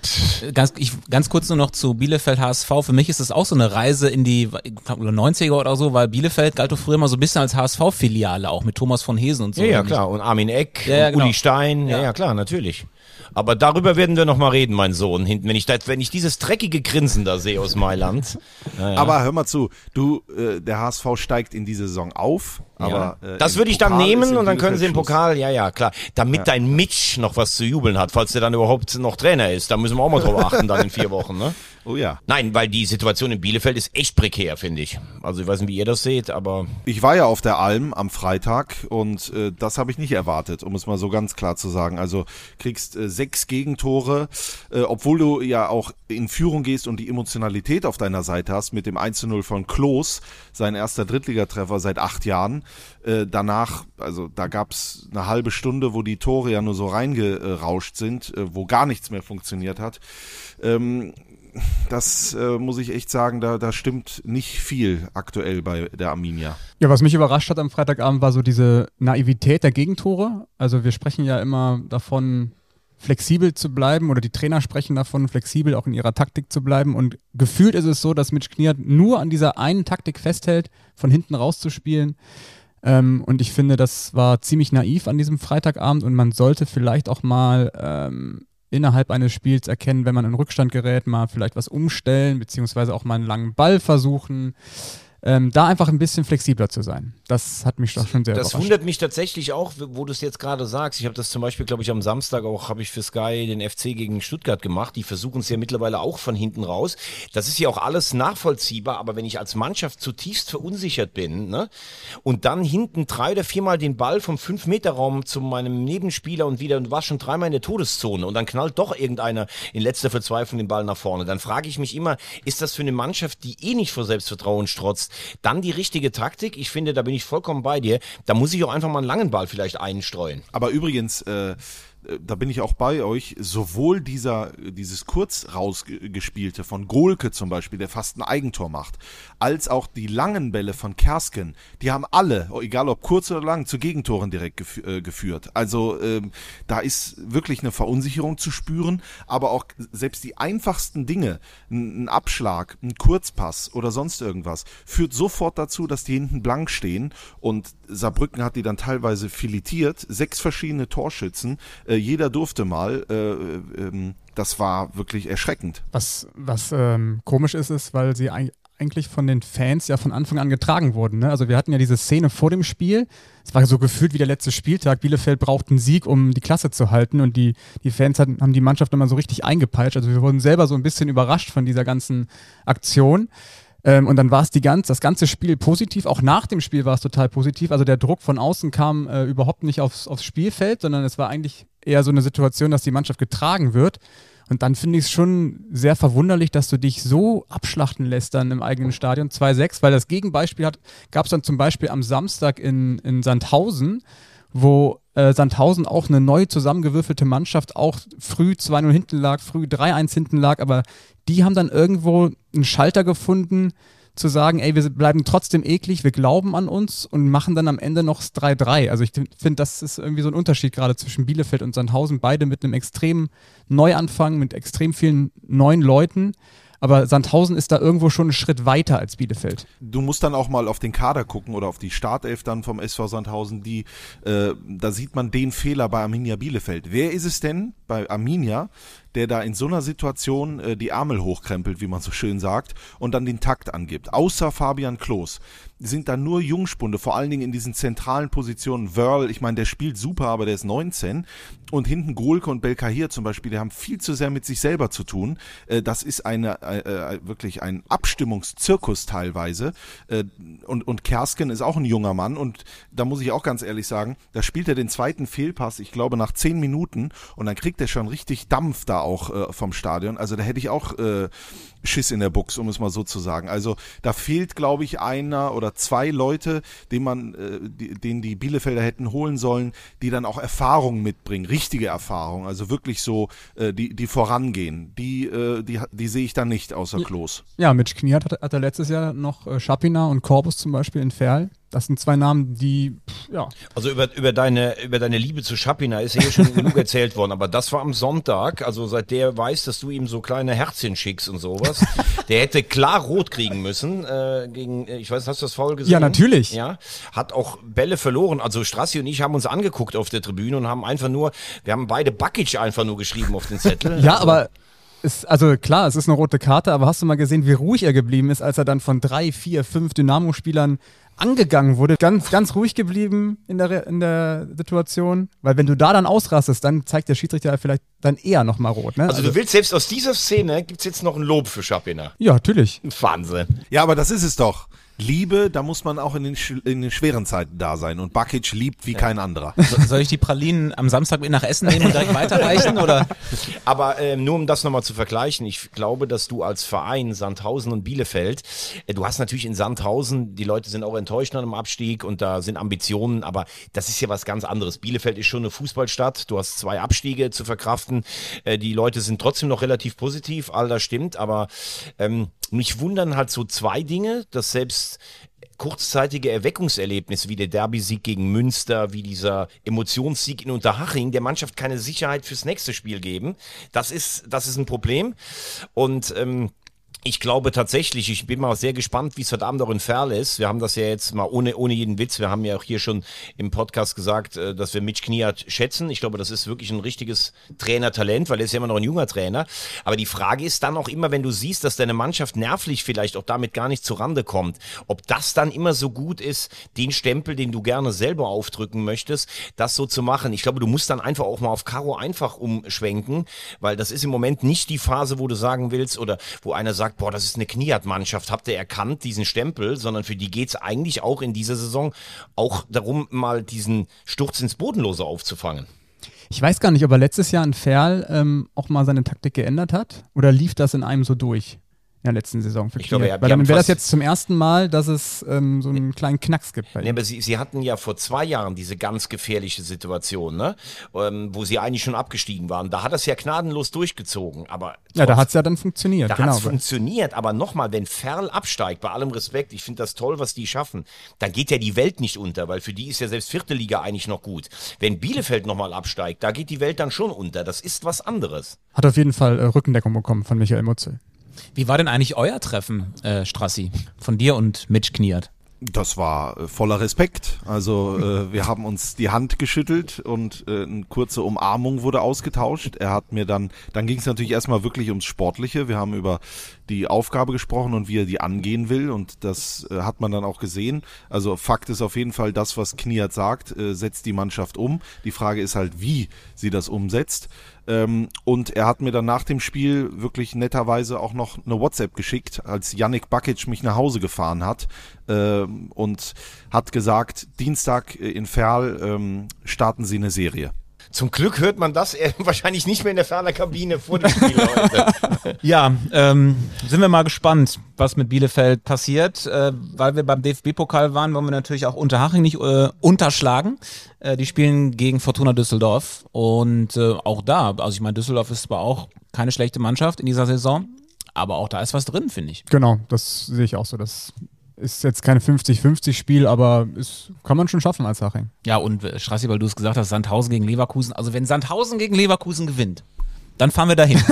Ganz, ich, ganz kurz nur noch zu Bielefeld HSV. Für mich ist das auch so eine Reise in die ich glaub, 90er oder so, weil Bielefeld galt doch früher mal so ein bisschen als HSV-Filiale, auch mit Thomas von Hesen und so. Ja, ja, klar. Und Armin Eck, Ja, ja, und genau. Uli Stein. Ja. ja, klar, natürlich. Aber darüber werden wir noch mal reden, mein Sohn. Hinten, wenn ich da, wenn ich dieses dreckige Grinsen da sehe aus Mailand. Ja, ja. Aber hör mal zu, du, äh, der HSV steigt in diese Saison auf, aber ja. äh, das würde ich dann Pokal nehmen und dann können sie im. Pokal, ja, ja, klar. Damit dein Mitch noch was zu jubeln hat, falls der dann überhaupt noch Trainer ist. Da müssen wir auch mal drauf achten dann in vier Wochen, ne? Oh ja. Nein, weil die Situation in Bielefeld ist echt prekär, finde ich. Also ich weiß nicht, wie ihr das seht, aber Ich war ja auf der Alm am Freitag und äh, das habe ich nicht erwartet, um es mal so ganz klar zu sagen. Also kriegst äh, sechs Gegentore, äh, obwohl du ja auch in Führung gehst und die Emotionalität auf deiner Seite hast mit dem 1-0 von Klos, sein erster Drittligatreffer seit acht Jahren. Äh, danach, also da gab's eine halbe Stunde, wo die Tore ja nur so reingerauscht sind, äh, wo gar nichts mehr funktioniert hat. Ähm, das äh, muss ich echt sagen, da, da stimmt nicht viel aktuell bei der Arminia. Ja, was mich überrascht hat am Freitagabend war so diese Naivität der Gegentore. Also wir sprechen ja immer davon, flexibel zu bleiben oder die Trainer sprechen davon, flexibel auch in ihrer Taktik zu bleiben. Und gefühlt ist es so, dass Mitch Kniat nur an dieser einen Taktik festhält, von hinten rauszuspielen. Ähm, und ich finde, das war ziemlich naiv an diesem Freitagabend und man sollte vielleicht auch mal ähm, innerhalb eines Spiels erkennen, wenn man in Rückstand gerät, mal vielleicht was umstellen, beziehungsweise auch mal einen langen Ball versuchen. Ähm, da einfach ein bisschen flexibler zu sein. Das hat mich doch schon sehr Das wundert mich tatsächlich auch, wo du es jetzt gerade sagst. Ich habe das zum Beispiel, glaube ich, am Samstag auch, habe ich für Sky den FC gegen Stuttgart gemacht. Die versuchen es ja mittlerweile auch von hinten raus. Das ist ja auch alles nachvollziehbar, aber wenn ich als Mannschaft zutiefst verunsichert bin ne, und dann hinten drei oder viermal den Ball vom 5-Meter-Raum zu meinem Nebenspieler und wieder, und warst schon dreimal in der Todeszone und dann knallt doch irgendeiner in letzter Verzweiflung den Ball nach vorne, dann frage ich mich immer, ist das für eine Mannschaft, die eh nicht vor Selbstvertrauen strotzt, dann die richtige Taktik? Ich finde, da bin ich vollkommen bei dir. Da muss ich auch einfach mal einen langen Ball vielleicht einstreuen. Aber übrigens, äh, da bin ich auch bei euch, sowohl dieser, dieses kurz rausgespielte von Golke zum Beispiel, der fast ein Eigentor macht, als auch die langen Bälle von Kersken, die haben alle, egal ob kurz oder lang, zu Gegentoren direkt gef äh, geführt. Also ähm, da ist wirklich eine Verunsicherung zu spüren, aber auch selbst die einfachsten Dinge, ein, ein Abschlag, ein Kurzpass oder sonst irgendwas, führt sofort dazu, dass die hinten blank stehen und Saarbrücken hat die dann teilweise filetiert, sechs verschiedene Torschützen, äh, jeder durfte mal, äh, ähm, das war wirklich erschreckend. Was, was ähm, komisch ist, ist, weil sie eig- eigentlich von den Fans ja von Anfang an getragen wurden. Ne? Also wir hatten ja diese Szene vor dem Spiel. Es war so gefühlt wie der letzte Spieltag. Bielefeld braucht einen Sieg, um die Klasse zu halten. Und die, die Fans hatten, haben die Mannschaft immer so richtig eingepeitscht. Also wir wurden selber so ein bisschen überrascht von dieser ganzen Aktion. Ähm, und dann war es die ganz, das ganze Spiel positiv. Auch nach dem Spiel war es total positiv. Also der Druck von außen kam äh, überhaupt nicht aufs, aufs Spielfeld, sondern es war eigentlich eher so eine Situation, dass die Mannschaft getragen wird. Und dann finde ich es schon sehr verwunderlich, dass du dich so abschlachten lässt dann im eigenen Stadion 2-6, weil das Gegenbeispiel gab es dann zum Beispiel am Samstag in, in Sandhausen, wo äh, Sandhausen auch eine neu zusammengewürfelte Mannschaft auch früh 2-0 hinten lag, früh 3-1 hinten lag, aber die haben dann irgendwo einen Schalter gefunden, zu sagen, ey, wir bleiben trotzdem eklig, wir glauben an uns und machen dann am Ende noch das 3-3. Also ich finde, das ist irgendwie so ein Unterschied gerade zwischen Bielefeld und Sandhausen, beide mit einem extremen Neuanfang, mit extrem vielen neuen Leuten. Aber Sandhausen ist da irgendwo schon einen Schritt weiter als Bielefeld. Du musst dann auch mal auf den Kader gucken oder auf die Startelf dann vom SV Sandhausen, die, äh, da sieht man den Fehler bei Arminia Bielefeld. Wer ist es denn bei Arminia, der da in so einer Situation äh, die Ärmel hochkrempelt, wie man so schön sagt, und dann den Takt angibt? Außer Fabian Klos sind da nur Jungspunde, vor allen Dingen in diesen zentralen Positionen. Wörl, ich meine, der spielt super, aber der ist 19. Und hinten Golke und Belkahir zum Beispiel, die haben viel zu sehr mit sich selber zu tun. Äh, das ist eine äh, äh, wirklich ein Abstimmungszirkus teilweise. Äh, und, und Kersken ist auch ein junger Mann. Und da muss ich auch ganz ehrlich sagen, da spielt er den zweiten Fehlpass, ich glaube, nach zehn Minuten und dann kriegt er schon richtig Dampf da auch äh, vom Stadion. Also da hätte ich auch äh, Schiss in der Buchs, um es mal so zu sagen. Also da fehlt, glaube ich, einer oder zwei Leute, den man, äh, die, den die Bielefelder hätten holen sollen, die dann auch Erfahrung mitbringen, richtige Erfahrung, also wirklich so, äh, die, die vorangehen. Die, äh, die, die sehe ich dann nicht außer Klos. Ja, Mitch Knie hat, hat er letztes Jahr noch äh, Schapina und Corbus zum Beispiel in Ferl. Das sind zwei Namen, die, pff, ja, Also über, über, deine, über deine Liebe zu Schapina ist ja hier schon genug erzählt worden, aber das war am Sonntag, also seit der weiß, dass du ihm so kleine Herzchen schickst und sowas, der hätte klar rot kriegen müssen äh, gegen, äh, ich weiß, hast du das faul gesehen? Ja, natürlich. Ja, hat auch Bälle verloren, also Strassi und ich haben uns angeguckt auf der Tribüne und haben einfach nur, wir haben beide Bakic einfach nur geschrieben auf den Zettel. Ja, aber ist, also klar, es ist eine rote Karte, aber hast du mal gesehen, wie ruhig er geblieben ist, als er dann von drei, vier, fünf Dynamo-Spielern angegangen wurde? Ganz, ganz ruhig geblieben in der, in der Situation. Weil wenn du da dann ausrastest, dann zeigt der Schiedsrichter vielleicht dann eher nochmal rot. Ne? Also du willst selbst aus dieser Szene, gibt's jetzt noch ein Lob für Schapina. ja, natürlich. Wahnsinn. Ja, aber das ist es doch. Liebe, da muss man auch in den, in den schweren Zeiten da sein. Und Bakic liebt wie kein anderer. So, soll ich die Pralinen am Samstag mit nach Essen nehmen und direkt weiterreichen? Oder? Aber ähm, nur um das nochmal zu vergleichen, ich glaube, dass du als Verein Sandhausen und Bielefeld, äh, du hast natürlich in Sandhausen, die Leute sind auch enttäuscht nach dem Abstieg und da sind Ambitionen, aber das ist ja was ganz anderes. Bielefeld ist schon eine Fußballstadt, du hast zwei Abstiege zu verkraften, äh, die Leute sind trotzdem noch relativ positiv, all das stimmt, aber ähm, mich wundern halt so zwei Dinge, dass selbst kurzzeitige Erweckungserlebnisse wie der Derby-Sieg gegen Münster, wie dieser Emotionssieg in Unterhaching der Mannschaft keine Sicherheit fürs nächste Spiel geben. Das ist, das ist ein Problem. Und ähm, ich glaube tatsächlich, ich bin mal sehr gespannt, wie es heute Abend auch in Ferl ist. Wir haben das ja jetzt mal ohne, ohne jeden Witz. Wir haben ja auch hier schon im Podcast gesagt, äh, dass wir Mitch Kniat schätzen. Ich glaube, das ist wirklich ein richtiges Trainertalent, weil er ist ja immer noch ein junger Trainer. Aber die Frage ist dann auch immer, wenn du siehst, dass deine Mannschaft nervlich vielleicht auch damit gar nicht zurande kommt, ob das dann immer so gut ist, den Stempel, den du gerne selber aufdrücken möchtest, das so zu machen. Ich glaube, du musst dann einfach auch mal auf Karo einfach umschwenken, weil das ist im Moment nicht die Phase, wo du sagen willst oder wo einer sagt, boah, das ist eine Kniat-Mannschaft, habt ihr erkannt, diesen Stempel, sondern für die geht's eigentlich auch in dieser Saison auch darum, mal diesen Sturz ins Bodenlose aufzufangen. Ich weiß gar nicht, ob er letztes Jahr in Ferl ähm, auch mal seine Taktik geändert hat. Oder lief das in einem so durch in der letzten Saison für Ich glaube, ja, Weil dann wäre das jetzt zum ersten Mal, dass es ähm, so einen kleinen Knacks gibt bei Nee, aber sie, sie hatten ja vor zwei Jahren diese ganz gefährliche Situation, ne? ähm, wo sie eigentlich schon abgestiegen waren. Da hat es ja gnadenlos durchgezogen. Aber Ja, da trotz- hat es ja dann funktioniert. Da genau. hat's funktioniert, aber nochmal, wenn Ferl absteigt, bei allem Respekt, ich finde das toll, was die schaffen, dann geht ja die Welt nicht unter, weil für die ist ja selbst vierte Liga eigentlich noch gut. Wenn Bielefeld nochmal absteigt, da geht die Welt dann schon unter. Das ist was anderes. Hat auf jeden Fall äh, Rückendeckung bekommen von Michael Mutzel. Wie war denn eigentlich euer Treffen, äh, Strassi? Von dir und Mitch Kniert? Das war äh, voller Respekt. Also äh, wir haben uns die Hand geschüttelt und äh, eine kurze Umarmung wurde ausgetauscht. Er hat mir dann, dann ging es natürlich erstmal wirklich ums Sportliche. Wir haben über die Aufgabe gesprochen und wie er die angehen will und das äh, hat man dann auch gesehen. Also Fakt ist auf jeden Fall das, was Kniat sagt, äh, setzt die Mannschaft um. Die Frage ist halt, wie sie das umsetzt. Ähm, und er hat mir dann nach dem Spiel wirklich netterweise auch noch eine WhatsApp geschickt, als Yannick Bakic mich nach Hause gefahren hat ähm, und hat gesagt, Dienstag äh, in Ferl ähm, starten sie eine Serie. Zum Glück hört man das äh, wahrscheinlich nicht mehr in der Ferner Kabine vor dem Spiel heute. Ja, ähm, sind wir mal gespannt, was mit Bielefeld passiert. Äh, weil wir beim DFB-Pokal waren, wollen wir natürlich auch Unterhaching nicht äh, unterschlagen. Äh, die spielen gegen Fortuna Düsseldorf. Und äh, auch da, also ich meine, Düsseldorf ist zwar auch keine schlechte Mannschaft in dieser Saison, aber auch da ist was drin, finde ich. Genau, das sehe ich auch so. Das ist jetzt kein 50-50-Spiel, aber ist, kann man schon schaffen als Haching. Ja, und äh, Strassi, weil du es gesagt hast, Sandhausen gegen Leverkusen. Also wenn Sandhausen gegen Leverkusen gewinnt, dann fahren wir dahin.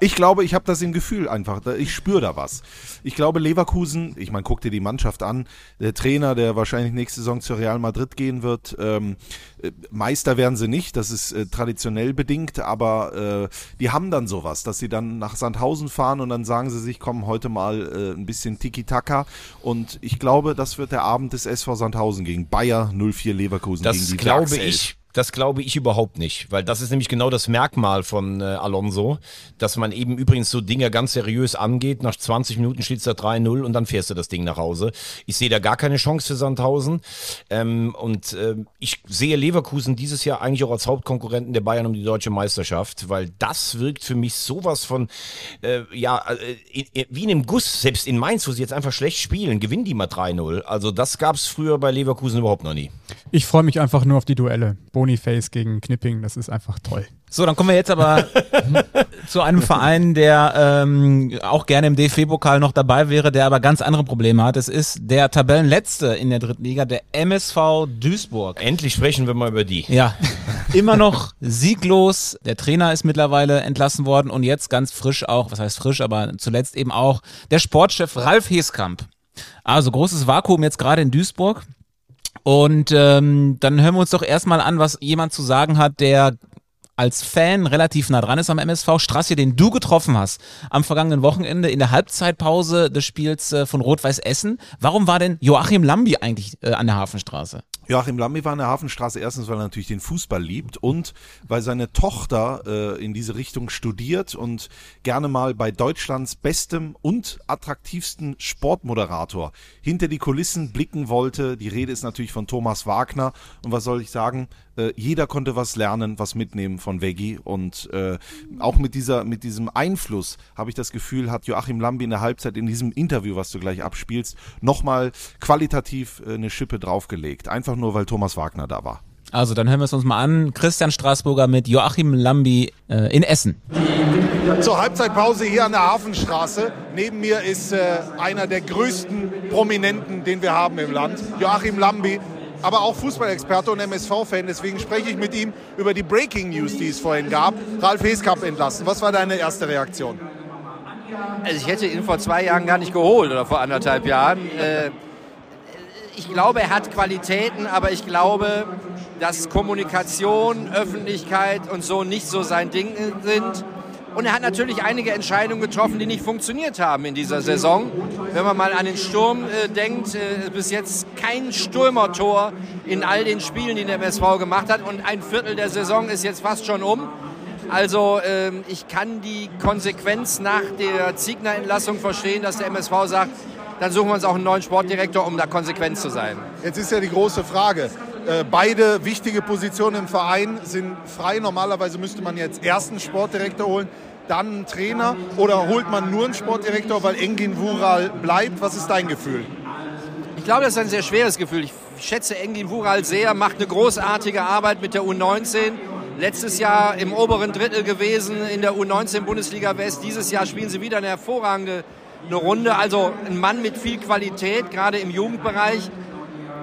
Ich glaube, ich habe das im Gefühl einfach. Ich spüre da was. Ich glaube, Leverkusen, ich meine, guck dir die Mannschaft an. Der Trainer, der wahrscheinlich nächste Saison zu Real Madrid gehen wird. Ähm, äh, Meister werden sie nicht, das ist äh, traditionell bedingt, aber äh, die haben dann sowas, dass sie dann nach Sandhausen fahren und dann sagen sie sich, komm, heute mal äh, ein bisschen Tiki-Taka. Und ich glaube, das wird der Abend des SV Sandhausen gegen Bayer 04 Leverkusen gegen Das die glaube Werkself. ich Das glaube ich überhaupt nicht, weil das ist nämlich genau das Merkmal von äh, Alonso, dass man eben übrigens so Dinge ganz seriös angeht. Nach 20 Minuten steht es da 3-0 und dann fährst du das Ding nach Hause. Ich sehe da gar keine Chance für Sandhausen ähm, und äh, ich sehe Leverkusen dieses Jahr eigentlich auch als Hauptkonkurrenten der Bayern um die deutsche Meisterschaft, weil das wirkt für mich sowas von, äh, ja, äh, wie in einem Guss, selbst in Mainz, wo sie jetzt einfach schlecht spielen, gewinnen die mal 3-0. Also das gab es früher bei Leverkusen überhaupt noch nie. Ich freue mich einfach nur auf die Duelle. Boniface gegen Knipping, das ist einfach toll. So, dann kommen wir jetzt aber zu einem Verein, der ähm, auch gerne im DFB-Pokal noch dabei wäre, der aber ganz andere Probleme hat. Es ist der Tabellenletzte in der dritten Liga, der MSV Duisburg. Endlich sprechen wir mal über die. Ja, immer noch sieglos. Der Trainer ist mittlerweile entlassen worden und jetzt ganz frisch auch, was heißt frisch, aber zuletzt eben auch der Sportchef Ralf Heskamp. Also großes Vakuum jetzt gerade in Duisburg. Und ähm, dann hören wir uns doch erstmal an, was jemand zu sagen hat, der als Fan relativ nah dran ist am MSV. Strasse, den du getroffen hast am vergangenen Wochenende in der Halbzeitpause des Spiels äh, von Rot-Weiß Essen. Warum war denn Joachim Lambi eigentlich äh, an der Hafenstraße? Joachim Lambi war in der Hafenstraße erstens, weil er natürlich den Fußball liebt und weil seine Tochter äh, in diese Richtung studiert und gerne mal bei Deutschlands bestem und attraktivsten Sportmoderator hinter die Kulissen blicken wollte. Die Rede ist natürlich von Thomas Wagner und was soll ich sagen? Äh, jeder konnte was lernen, was mitnehmen von Veggie und äh, auch mit dieser mit diesem Einfluss habe ich das Gefühl, hat Joachim Lambi in der Halbzeit in diesem Interview, was du gleich abspielst, nochmal qualitativ äh, eine Schippe draufgelegt. Einfach nur, weil Thomas Wagner da war. Also dann hören wir es uns mal an. Christian Straßburger mit Joachim Lambi äh, in Essen. Zur Halbzeitpause hier an der Hafenstraße. Neben mir ist äh, einer der größten Prominenten, den wir haben im Land, Joachim Lambi. Aber auch Fußballexperte und MSV-Fan. Deswegen spreche ich mit ihm über die Breaking News, die es vorhin gab. Ralf Heskamp entlassen. Was war deine erste Reaktion? Also ich hätte ihn vor zwei Jahren gar nicht geholt oder vor anderthalb Jahren. Äh, ich glaube, er hat Qualitäten, aber ich glaube, dass Kommunikation, Öffentlichkeit und so nicht so sein Ding sind. Und er hat natürlich einige Entscheidungen getroffen, die nicht funktioniert haben in dieser Saison. Wenn man mal an den Sturm äh, denkt, äh, bis jetzt kein Stürmertor in all den Spielen, die der MSV gemacht hat. Und ein Viertel der Saison ist jetzt fast schon um. Also ähm, ich kann die Konsequenz nach der Ziegner-Entlassung verstehen, dass der MSV sagt, dann suchen wir uns auch einen neuen Sportdirektor, um da konsequent zu sein. Jetzt ist ja die große Frage. Äh, beide wichtige Positionen im Verein sind frei. Normalerweise müsste man jetzt erst einen Sportdirektor holen, dann einen Trainer oder holt man nur einen Sportdirektor, weil Engin Wural bleibt? Was ist dein Gefühl? Ich glaube, das ist ein sehr schweres Gefühl. Ich schätze Engin Wural sehr, macht eine großartige Arbeit mit der U19. Letztes Jahr im oberen Drittel gewesen in der U19 Bundesliga West. Dieses Jahr spielen sie wieder eine hervorragende eine Runde. Also ein Mann mit viel Qualität, gerade im Jugendbereich.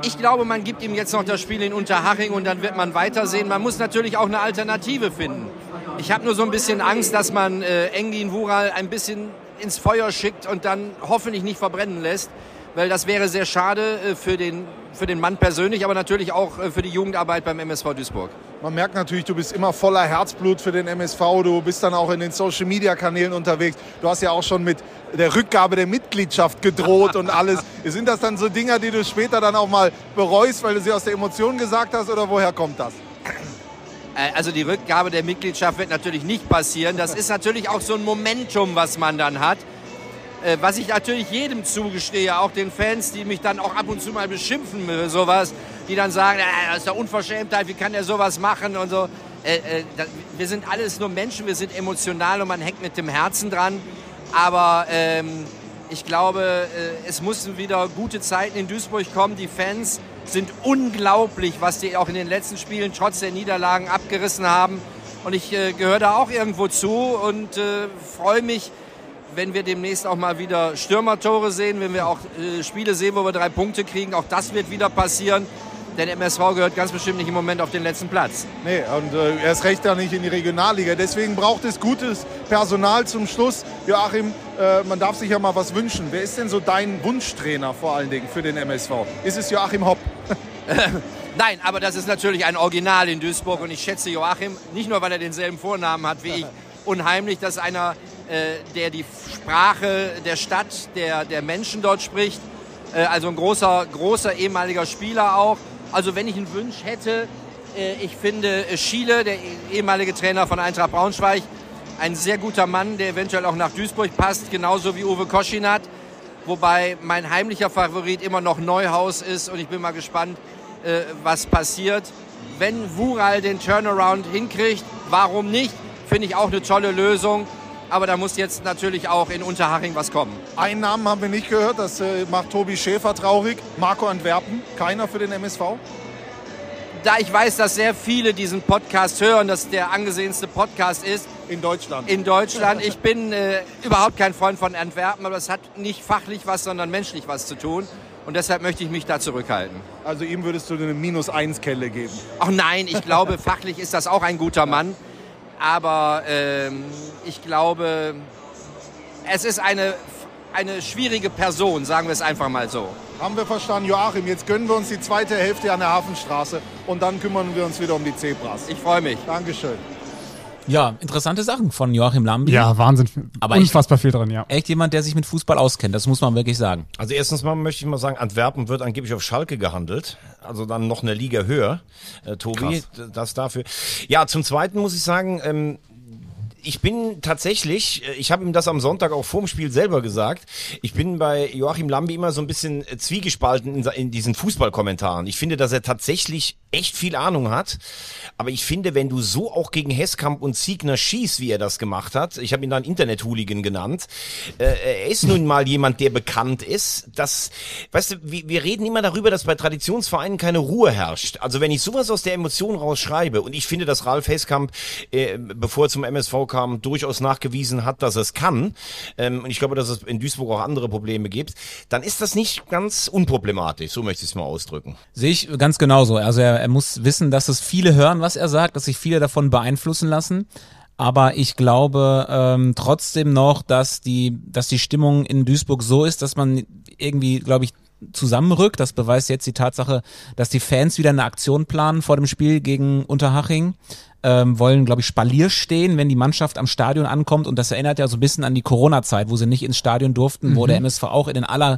Ich glaube, man gibt ihm jetzt noch das Spiel in Unterhaching und dann wird man weitersehen. Man muss natürlich auch eine Alternative finden. Ich habe nur so ein bisschen Angst, dass man äh, Engin Wural ein bisschen ins Feuer schickt und dann hoffentlich nicht verbrennen lässt, weil das wäre sehr schade äh, für, den, für den Mann persönlich, aber natürlich auch äh, für die Jugendarbeit beim MSV Duisburg. Man merkt natürlich, du bist immer voller Herzblut für den MSV. Du bist dann auch in den Social-Media-Kanälen unterwegs. Du hast ja auch schon mit der Rückgabe der Mitgliedschaft gedroht und alles. Sind das dann so Dinger, die du später dann auch mal bereust, weil du sie aus der Emotion gesagt hast oder woher kommt das? Äh, Also die Rückgabe der Mitgliedschaft wird natürlich nicht passieren. Das ist natürlich auch so ein Momentum, was man dann hat. Äh, Was ich natürlich jedem zugestehe, auch den Fans, die mich dann auch ab und zu mal beschimpfen für sowas, die dann sagen, äh, das ist ja Unverschämtheit, wie kann der sowas machen und so. Äh, äh, Wir sind alles nur Menschen, wir sind emotional und man hängt mit dem Herzen dran. Aber ähm, ich glaube, äh, es müssen wieder gute Zeiten in Duisburg kommen. Die Fans sind unglaublich, was die auch in den letzten Spielen trotz der Niederlagen abgerissen haben. Und ich äh, gehöre da auch irgendwo zu und äh, freue mich, wenn wir demnächst auch mal wieder Stürmertore sehen, wenn wir auch äh, Spiele sehen, wo wir drei Punkte kriegen. Auch das wird wieder passieren. Denn MSV gehört ganz bestimmt nicht im Moment auf den letzten Platz. Nee, und äh, erst recht ja nicht in die Regionalliga. Deswegen braucht es gutes Personal zum Schluss. Joachim, äh, man darf sich ja mal was wünschen. Wer ist denn so dein Wunschtrainer vor allen Dingen für den MSV? Ist es Joachim Hopp? Nein, aber das ist natürlich ein Original in Duisburg und ich schätze Joachim, nicht nur weil er denselben Vornamen hat wie ich, unheimlich, dass einer, äh, der die Sprache der Stadt, der, der Menschen dort spricht, äh, also ein großer, großer ehemaliger Spieler auch. Also wenn ich einen Wunsch hätte, Äh, Ich finde äh, Schiele, der ehemalige Trainer von Eintracht Braunschweig, ein sehr guter Mann, der eventuell auch nach Duisburg passt, genauso wie Uwe Koschinat. Wobei mein heimlicher Favorit immer noch Neuhaus ist und ich bin mal gespannt, äh, was passiert. Wenn Wural den Turnaround hinkriegt, warum nicht? Finde ich auch eine tolle Lösung. Aber da muss jetzt natürlich auch in Unterhaching was kommen. Einen Namen haben wir nicht gehört, das äh, macht Tobi Schäfer traurig. Marco Antwerpen, keiner für den MSV. Da ich weiß, dass sehr viele diesen Podcast hören, dass der angesehenste Podcast ist In Deutschland. in Deutschland. Ich bin äh, überhaupt kein Freund von Antwerpen, aber das hat nicht fachlich was, sondern menschlich was zu tun. Und deshalb möchte ich mich da zurückhalten. Also ihm würdest du eine Minus-1-Kelle geben. Ach nein, ich glaube, fachlich ist das auch ein guter Mann. Aber ähm, ich glaube, es ist eine, eine schwierige Person, sagen wir es einfach mal so. Haben wir verstanden, Joachim, jetzt gönnen wir uns die zweite Hälfte an der Hafenstraße und dann kümmern wir uns wieder um die Zebras. Ich freue mich. Dankeschön. Ja, interessante Sachen von Joachim Lambi. Ja, Wahnsinn. Aber Unfassbar viel drin, ja. Echt jemand, der sich mit Fußball auskennt, das muss man wirklich sagen. Also erstens mal möchte ich mal sagen, Antwerpen wird angeblich auf Schalke gehandelt. Also dann noch eine Liga höher. Äh, Tobi, d- das dafür. Ja, zum Zweiten muss ich sagen, ähm, ich bin tatsächlich, äh, ich habe ihm das am Sonntag auch vorm Spiel selber gesagt, ich bin bei Joachim Lambi immer so ein bisschen äh, zwiegespalten in, in diesen Fußballkommentaren. Ich finde, dass er tatsächlich echt viel Ahnung hat, aber ich finde, wenn du so auch gegen Hesskamp und Siegner schießt, wie er das gemacht hat, ich habe ihn dann Internet-Hooligan genannt, äh, er ist nun mal jemand, der bekannt ist, dass, weißt du, wir, wir reden immer darüber, dass bei Traditionsvereinen keine Ruhe herrscht. Also wenn ich sowas aus der Emotion rausschreibe und ich finde, dass Ralf Hesskamp, äh, bevor er zum MSV kam, durchaus nachgewiesen hat, dass er es kann, ähm, und ich glaube, dass es in Duisburg auch andere Probleme gibt, dann ist das nicht ganz unproblematisch, so möchte ich es mal ausdrücken. Sehe ich ganz genauso. Also er, er muss wissen, dass es viele hören, was er sagt, dass sich viele davon beeinflussen lassen. Aber ich glaube ähm, trotzdem noch, dass die, dass die Stimmung in Duisburg so ist, dass man irgendwie, glaube ich, zusammenrückt. Das beweist jetzt die Tatsache, dass die Fans wieder eine Aktion planen vor dem Spiel gegen Unterhaching. Ähm, wollen, glaube ich, Spalier stehen, wenn die Mannschaft am Stadion ankommt. Und das erinnert ja so ein bisschen an die Corona-Zeit, wo sie nicht ins Stadion durften, wo der MSV auch in den aller,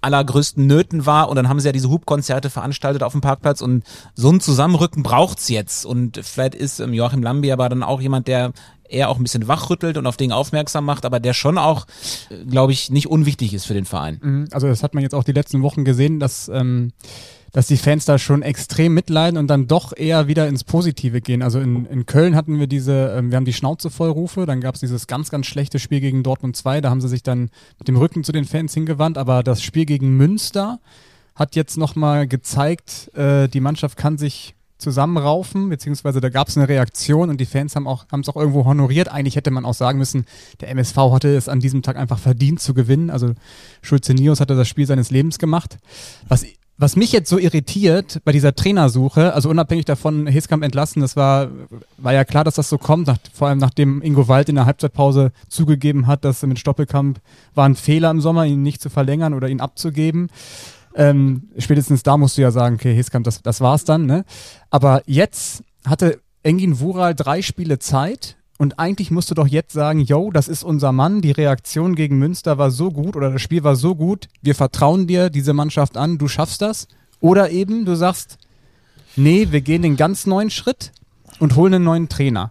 allergrößten Nöten war. Und dann haben sie ja diese Hubkonzerte veranstaltet auf dem Parkplatz. Und so ein Zusammenrücken braucht's jetzt. Und vielleicht ist ähm, Joachim Lambi aber dann auch jemand, der eher auch ein bisschen wachrüttelt und auf Dinge aufmerksam macht, aber der schon auch, äh, glaube ich, nicht unwichtig ist für den Verein. Mhm. Also das hat man jetzt auch die letzten Wochen gesehen, dass, ähm, dass die Fans da schon extrem mitleiden und dann doch eher wieder ins Positive gehen. Also in, in Köln hatten wir diese, ähm, wir haben die Schnauze voll Rufe, dann gab es dieses ganz, ganz schlechte Spiel gegen Dortmund 2, da haben sie sich dann mit dem Rücken zu den Fans hingewandt, aber das Spiel gegen Münster hat jetzt nochmal gezeigt, äh, die Mannschaft kann sich zusammenraufen, beziehungsweise da gab es eine Reaktion und die Fans haben auch haben es auch irgendwo honoriert. Eigentlich hätte man auch sagen müssen, der MSV hatte es an diesem Tag einfach verdient zu gewinnen. Also Schulze Nios hatte das Spiel seines Lebens gemacht. Was was mich jetzt so irritiert bei dieser Trainersuche, also unabhängig davon, Heskamp entlassen, das war, war ja klar, dass das so kommt, nach, vor allem nachdem Ingo Wald in der Halbzeitpause zugegeben hat, dass mit Stoppelkamp war ein Fehler im Sommer, ihn nicht zu verlängern oder ihn abzugeben. Ähm, spätestens da musst du ja sagen, okay, Heskamp, das, das war's dann, ne? Aber jetzt hatte Engin Wural drei Spiele Zeit und eigentlich musst du doch jetzt sagen, yo, das ist unser Mann, die Reaktion gegen Münster war so gut oder das Spiel war so gut, wir vertrauen dir, diese Mannschaft an, du schaffst das. Oder eben du sagst, nee, wir gehen den ganz neuen Schritt und holen einen neuen Trainer.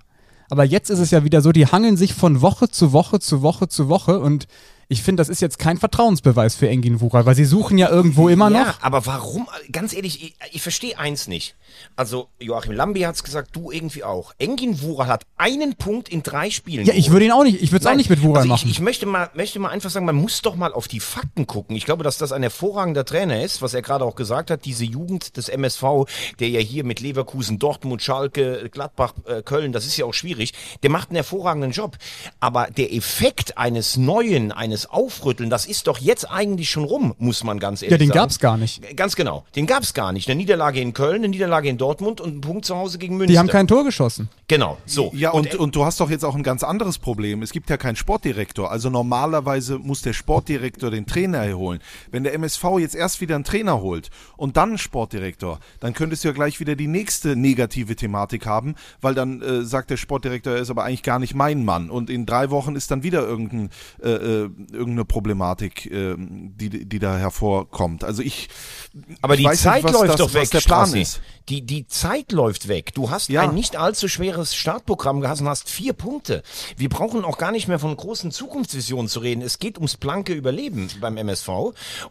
Aber jetzt ist es ja wieder so, die hangeln sich von Woche zu Woche zu Woche zu Woche und ich finde, das ist jetzt kein Vertrauensbeweis für Engin Wural, weil sie suchen ja irgendwo immer ja, noch. aber warum? Ganz ehrlich, ich, ich verstehe eins nicht. Also Joachim Lambi hat's gesagt, du irgendwie auch. Engin Wural hat einen Punkt in drei Spielen. Ja, ich würde ihn auch nicht, ich würde es auch nicht mit Wural also machen. Ich, ich möchte mal, möchte mal einfach sagen, man muss doch mal auf die Fakten gucken. Ich glaube, dass das ein hervorragender Trainer ist, was er gerade auch gesagt hat. Diese Jugend des MSV, der ja hier mit Leverkusen, Dortmund, Schalke, Gladbach, äh, Köln, das ist ja auch schwierig. Der macht einen hervorragenden Job. Aber der Effekt eines Neuen, eines Aufrütteln, das ist doch jetzt eigentlich schon rum, muss man ganz ehrlich ja, den sagen. gab's gar nicht. Ganz genau. Den gab's gar nicht. Eine Niederlage in Köln, eine Niederlage in Dortmund und ein Punkt zu Hause gegen Münster. Die haben kein Tor geschossen. Genau, so. Ja, und, und du hast doch jetzt auch ein ganz anderes Problem. Es gibt ja keinen Sportdirektor. Also normalerweise muss der Sportdirektor den Trainer holen. Wenn der MSV jetzt erst wieder einen Trainer holt und dann einen Sportdirektor, dann könntest du ja gleich wieder die nächste negative Thematik haben, weil dann äh, sagt der Sportdirektor, er ist aber eigentlich gar nicht mein Mann. Und in drei Wochen ist dann wieder irgendein, äh, äh, irgendeine Problematik, äh, die, die da hervorkommt. Also ich. Aber ich die Zeit nicht, läuft das, doch weg, der Plan Strassi. ist. Die, die Zeit läuft weg. Du hast Ja. ein nicht allzu schweres Startprogramm gehabt und hast vier Punkte. Wir brauchen auch gar nicht mehr von großen Zukunftsvisionen zu reden. Es geht ums blanke Überleben beim MSV.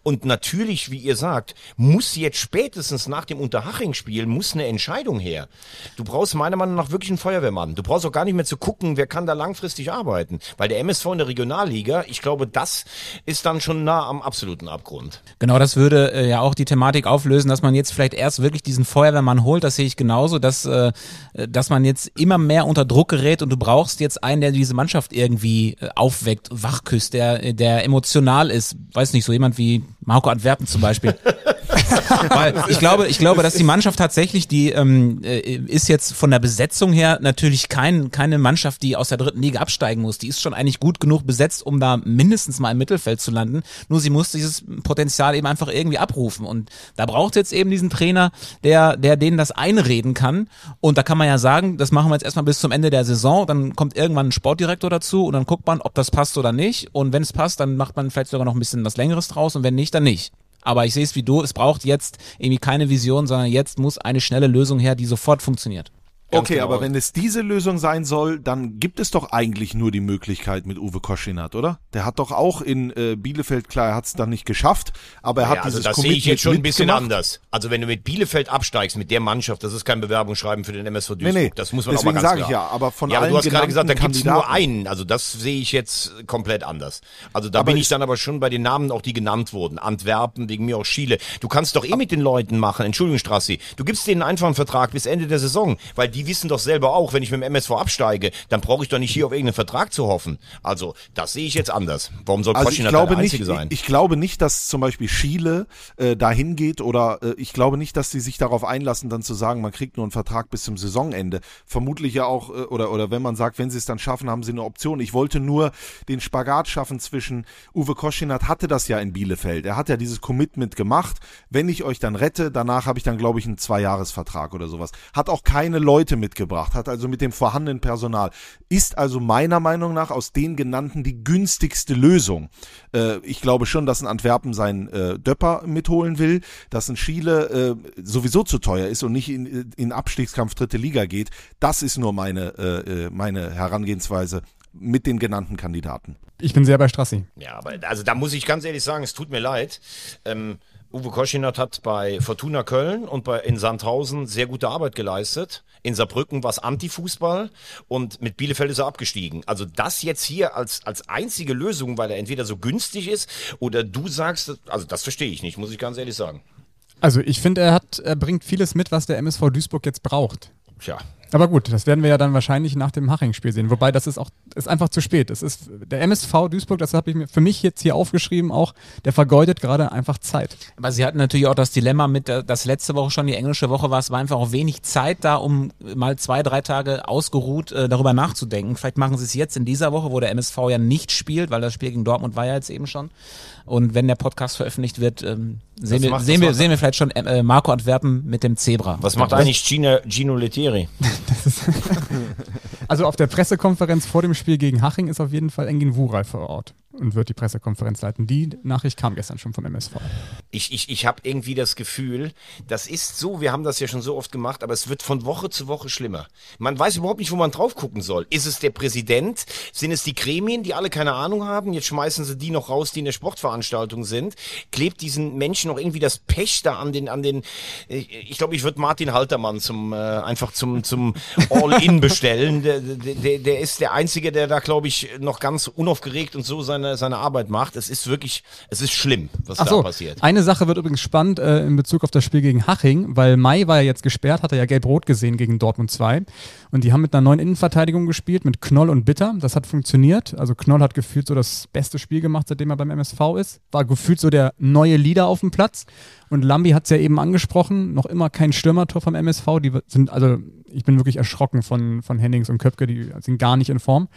Und natürlich, wie ihr sagt, muss jetzt spätestens nach dem Unterhaching-Spiel muss eine Entscheidung her. Du brauchst meiner Meinung nach wirklich einen Feuerwehrmann. Du brauchst auch gar nicht mehr zu gucken, wer kann da langfristig arbeiten. Weil der MSV in der Regionalliga, ich glaube, das ist dann schon nah am absoluten Abgrund. Genau, das würde äh, ja auch die Thematik auflösen, dass man jetzt vielleicht erst wirklich diesen Feuerwehrmann holt. Das sehe ich genauso, dass, äh, dass man jetzt immer mehr unter Druck gerät und du brauchst jetzt einen, der diese Mannschaft irgendwie äh, aufweckt, wachküsst, der, der emotional ist. Weiß nicht, so jemand wie Marco Antwerpen zum Beispiel. Weil ich glaube, ich glaube, dass die Mannschaft tatsächlich, die ähm, äh, ist jetzt von der Besetzung her natürlich kein, keine Mannschaft, die aus der dritten Liga absteigen muss. Die ist schon eigentlich gut genug besetzt, um da mindestens mal im Mittelfeld zu landen. Nur sie muss dieses Potenzial eben einfach irgendwie abrufen. Und da braucht jetzt eben diesen Trainer, der, der denen das einreden kann. Und da kann man ja sagen, das machen wir jetzt erstmal bis zum Ende der Saison. Dann kommt irgendwann ein Sportdirektor dazu und dann guckt man, ob das passt oder nicht. Und wenn es passt, dann macht man vielleicht sogar noch ein bisschen was Längeres draus. Und wenn nicht, dann nicht. Aber ich sehe es wie du, es braucht jetzt irgendwie keine Vision, sondern jetzt muss eine schnelle Lösung her, die sofort funktioniert. Okay, genau. aber wenn es diese Lösung sein soll, dann gibt es doch eigentlich nur die Möglichkeit mit Uwe Koschinat, oder? Der hat doch auch in äh, Bielefeld, klar, er hat es dann nicht geschafft, aber er hat Ja, also dieses das sehe ich jetzt schon ein bisschen anders. Also wenn du mit Bielefeld absteigst, mit der Mannschaft, das ist kein Bewerbungsschreiben für den MSV Duisburg. Nee, nee, Das muss man deswegen auch mal ganz sage ich ja, aber von Ja, aber allen du hast gerade gesagt, da genannten gibt's nur einen. Also das sehe ich jetzt komplett anders. Also da Aber bin ich dann aber schon bei den Namen auch, die genannt wurden. Antwerpen, wegen mir auch Schiele. Du kannst doch eh mit den Leuten machen, Entschuldigung Strassi, du gibst denen einfach einen Vertrag bis Ende der Saison, weil die wissen doch selber auch, wenn ich mit dem MSV absteige, dann brauche ich doch nicht hier auf irgendeinen Vertrag zu hoffen. Also das sehe ich jetzt anders. Warum soll Also glaube der nicht, Einzige sein? ich, ich glaube nicht, dass zum Beispiel Schiele äh, dahin geht oder äh, ich glaube nicht, dass sie sich darauf einlassen, dann zu sagen, man kriegt nur einen Vertrag bis zum Saisonende. Vermutlich ja auch äh, oder oder wenn man sagt, wenn sie es dann schaffen, haben sie eine Option. Ich wollte nur den Spagat schaffen zwischen Uwe Koschinat hatte das ja in Bielefeld. Er hat ja dieses Commitment gemacht. Wenn ich euch dann rette, danach habe ich dann glaube ich einen Zweijahresvertrag oder sowas. Hat auch keine Leute mitgebracht, hat also mit dem vorhandenen Personal ist also meiner Meinung nach aus den genannten die günstigste Lösung. Äh, ich glaube schon, dass ein Antwerpen seinen äh, Döpper mitholen will, dass ein Schiele äh, sowieso zu teuer ist und nicht in, in Abstiegskampf dritte Liga geht. Das ist nur meine, äh, äh, meine Herangehensweise mit den genannten Kandidaten. Ich bin sehr bei Strassi. Ja, aber also da muss ich ganz ehrlich sagen, es tut mir leid. Ähm, Uwe Koschinat hat bei Fortuna Köln und bei in Sandhausen sehr gute Arbeit geleistet. In Saarbrücken war es Antifußball und mit Bielefeld ist er abgestiegen. Also das jetzt hier als, als einzige Lösung, weil er entweder so günstig ist oder du sagst, also das verstehe ich nicht, muss ich ganz ehrlich sagen. Also ich finde, er hat, er bringt vieles mit, was der MSV Duisburg jetzt braucht. Tja, Aber gut, das werden wir ja dann wahrscheinlich nach dem Haching-Spiel sehen. Wobei das ist auch ist einfach zu spät. Es ist der MSV Duisburg, das habe ich mir für mich jetzt hier aufgeschrieben, auch der vergeudet gerade einfach Zeit. Aber sie hatten natürlich auch das Dilemma mit, äh, dass letzte Woche schon die englische Woche war, es war einfach auch wenig Zeit da, um mal zwei, drei Tage ausgeruht äh, darüber nachzudenken. Vielleicht machen sie es jetzt in dieser Woche, wo der MSV ja nicht spielt, weil das Spiel gegen Dortmund war ja jetzt eben schon. Und wenn der Podcast veröffentlicht wird, ähm, sehen, wir, macht- sehen, wir, sehen wir vielleicht schon äh, Marco Antwerpen mit dem Zebra. was macht eigentlich Gino, Gino Lettieri? Also auf der Pressekonferenz vor dem Spiel gegen Haching ist auf jeden Fall Engin Wural vor Ort und wird die Pressekonferenz leiten. Die Nachricht kam gestern schon vom MSV. Ich, ich, ich habe irgendwie das Gefühl, das ist so, wir haben das ja schon so oft gemacht, aber es wird von Woche zu Woche schlimmer. Man weiß überhaupt nicht, wo man drauf gucken soll. Ist es der Präsident? Sind es die Gremien, die alle keine Ahnung haben? Jetzt schmeißen sie die noch raus, die in der Sportveranstaltung sind. Klebt diesen Menschen noch irgendwie das Pech da an den, an den, ich, glaube, ich würde Martin Haltermann zum, äh, einfach zum, zum All-In bestellen. Der, der, der ist der Einzige, der da, glaube ich, noch ganz unaufgeregt und so seine seine, seine Arbeit macht. Es ist wirklich, es ist schlimm, was Ach da so, passiert. eine Sache wird übrigens spannend äh, in Bezug auf das Spiel gegen Haching, weil Mai war ja jetzt gesperrt, hat er ja gelb-rot gesehen gegen Dortmund 2 und die haben mit einer neuen Innenverteidigung gespielt, mit Knoll und Bitter, das hat funktioniert, also Knoll hat gefühlt so das beste Spiel gemacht, seitdem er beim MSV ist, war gefühlt so der neue Leader auf dem Platz. Und Lambi hat es ja eben angesprochen, noch immer kein Stürmertor vom MSV, die sind, also ich bin wirklich erschrocken von, von Hennings und Köpke, die sind gar nicht in Form.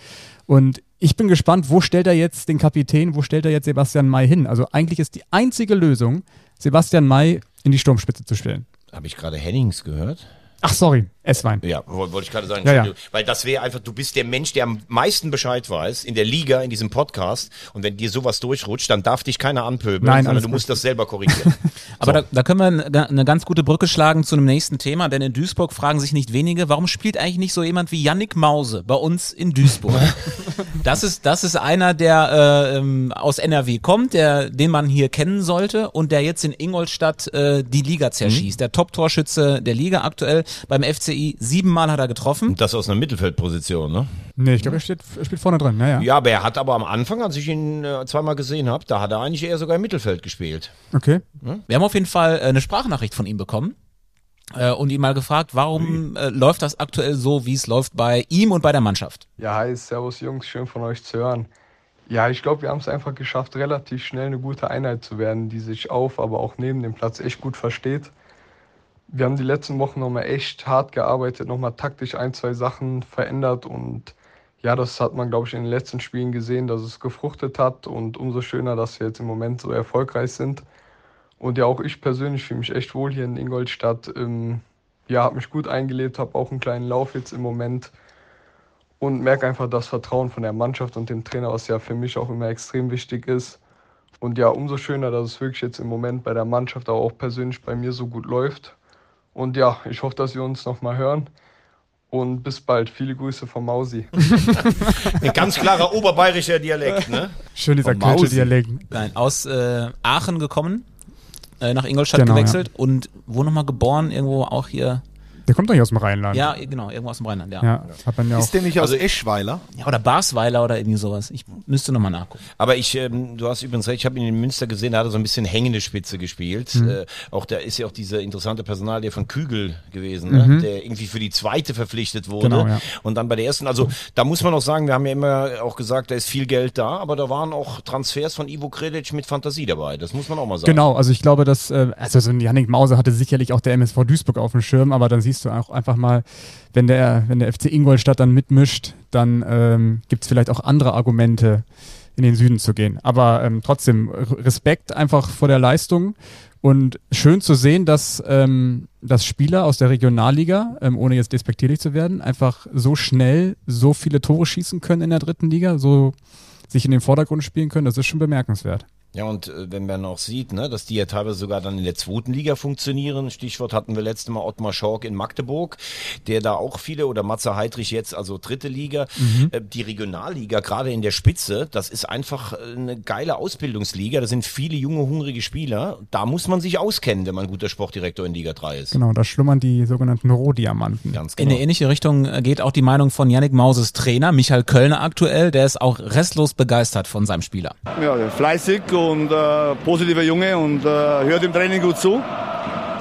Und ich bin gespannt, wo stellt er jetzt den Kapitän, wo stellt er jetzt Sebastian May hin? Also eigentlich ist die einzige Lösung, Sebastian May in die Sturmspitze zu stellen. Habe ich gerade Hennings gehört? Ach, sorry, Esswein. Ja, woll- wollte ich gerade sagen. Ja, ja. Weil das wäre einfach, du bist der Mensch, der am meisten Bescheid weiß in der Liga, in diesem Podcast. Und wenn dir sowas durchrutscht, dann darf dich keiner anpöbeln, Nein, sondern du gut. musst das selber korrigieren. Aber da, da können wir eine, ganz gute Brücke schlagen zu einem nächsten Thema, denn in Duisburg fragen sich nicht wenige, warum spielt eigentlich nicht so jemand wie Yannick Mause bei uns in Duisburg? das ist, das ist einer, der äh, ähm, aus NRW kommt, der, den man hier kennen sollte und der jetzt in Ingolstadt äh, die Liga zerschießt. Der Top-Torschütze der Liga aktuell beim FCI. Siebenmal hat er getroffen. Und das aus einer Mittelfeldposition, ne? Nee, ich glaube, er, steht, er spielt vorne drin. Naja. Ja, aber er hat aber am Anfang, als ich ihn äh, zweimal gesehen habe, da hat er eigentlich eher sogar im Mittelfeld gespielt. Okay. Wir haben auf jeden Fall äh, eine Sprachnachricht von ihm bekommen äh, und ihn mal gefragt, warum äh, läuft das aktuell so, wie es läuft bei ihm und bei der Mannschaft? Ja, hi, servus Jungs, schön von euch zu hören. Ja, ich glaube, wir haben es einfach geschafft, relativ schnell eine gute Einheit zu werden, die sich auf, aber auch neben dem Platz echt gut versteht. Wir haben die letzten Wochen nochmal echt hart gearbeitet, nochmal taktisch ein, zwei Sachen verändert und ja, das hat man, glaube ich, in den letzten Spielen gesehen, dass es gefruchtet hat und umso schöner, dass wir jetzt im Moment so erfolgreich sind. Und ja, auch ich persönlich fühle mich echt wohl hier in Ingolstadt. Ähm, ja, habe mich gut eingelebt, habe auch einen kleinen Lauf jetzt im Moment und merke einfach das Vertrauen von der Mannschaft und dem Trainer, was ja für mich auch immer extrem wichtig ist. Und ja, umso schöner, dass es wirklich jetzt im Moment bei der Mannschaft, aber auch persönlich bei mir so gut läuft. Und ja, ich hoffe, dass wir uns nochmal hören. Und bis bald. Viele Grüße von Mausi. Ein ganz klarer oberbayerischer Dialekt, ne? Schön dieser Vom Mausi. kölsche Dialekt. Nein, aus äh, Aachen gekommen, äh, nach Ingolstadt Genau, gewechselt und wo nochmal geboren, irgendwo auch hier. Der kommt doch nicht aus dem Rheinland. Ja, genau, irgendwo aus dem Rheinland, ja. Ja, hat man ja auch. Ist der nicht aus Also- Eschweiler? Ja, oder Barsweiler oder irgendwie sowas. Ich müsste nochmal nachgucken. Aber ich, ähm, du hast übrigens recht, ich habe ihn in Münster gesehen, da hat er so ein bisschen hängende Spitze gespielt. Mhm. Äh, auch da ist ja auch dieser interessante Personal, der von Kügel gewesen, ne? der irgendwie für die zweite verpflichtet wurde. Mhm. Genau, ja. Und dann bei der ersten, also da muss man auch sagen, wir haben ja immer auch gesagt, da ist viel Geld da, aber da waren auch Transfers von Ivo Kredic mit Fantasie dabei. Das muss man auch mal sagen. Genau, also ich glaube, dass, äh, also so ein Yannick Mause hatte sicherlich auch der MSV Duisburg auf dem Schirm, aber dann siehst du auch einfach mal, wenn der, wenn der FC Ingolstadt dann mitmischt, dann ähm, gibt es vielleicht auch andere Argumente, in den Süden zu gehen. Aber ähm, trotzdem, Respekt einfach vor der Leistung und schön zu sehen, dass, ähm, dass Spieler aus der Regionalliga, ähm, ohne jetzt despektierlich zu werden, einfach so schnell so viele Tore schießen können in der dritten Liga, so sich in den Vordergrund spielen können, das ist schon bemerkenswert. Ja, und äh, wenn man auch sieht, ne, dass die ja teilweise sogar dann in der zweiten Liga funktionieren, Stichwort hatten wir letztes Mal Ottmar Schork in Magdeburg, der da auch viele, oder Matze Heidrich jetzt, also dritte Liga, äh, die Regionalliga, gerade in der Spitze, das ist einfach äh, eine geile Ausbildungsliga, da sind viele junge, hungrige Spieler, da muss man sich auskennen, wenn man guter Sportdirektor in Liga 3 ist. Genau, da schlummern die sogenannten Rohdiamanten. Ganz In genau. eine ähnliche Richtung geht auch die Meinung von Yannick Mauses Trainer, Michael Kölner aktuell. Der ist auch restlos begeistert von seinem Spieler. Ja, fleißig und äh, positiver Junge und äh, hört im Training gut zu.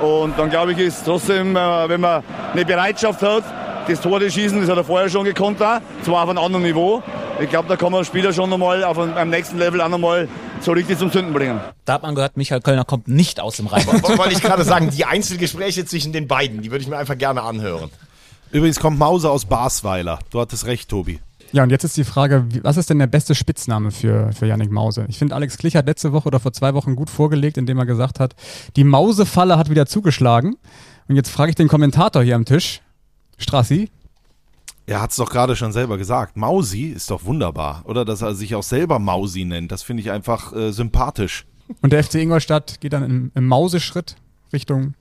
Und dann glaube ich, ist trotzdem, äh, wenn man eine Bereitschaft hat, das Tor zu schießen, das hat er vorher schon gekonnt, auch, zwar auf einem anderen Niveau. Ich glaube, da kann man Spieler schon nochmal auf einem, am nächsten Level auch nochmal so richtig zum Zünden bringen. Da hat man gehört, Michael Kölner kommt nicht aus dem Rhein. Wo- Wollte ich gerade sagen, die Einzelgespräche zwischen den beiden, die würde ich mir einfach gerne anhören. Übrigens kommt Mause aus Basweiler. Du hattest recht, Tobi. Ja, und jetzt ist die Frage, was ist denn der beste Spitzname für, für Yannick Mause? Ich finde, Alex Klich hat letzte Woche oder vor zwei Wochen gut vorgelegt, indem er gesagt hat, die Mausefalle hat wieder zugeschlagen. Und jetzt frage ich den Kommentator hier am Tisch, Strassi, Er hat es doch gerade schon selber gesagt. Mausi ist doch wunderbar. Oder dass er sich auch selber Mausi nennt. Das finde ich einfach äh, sympathisch. und der FC Ingolstadt geht dann im, im Mauseschritt Richtung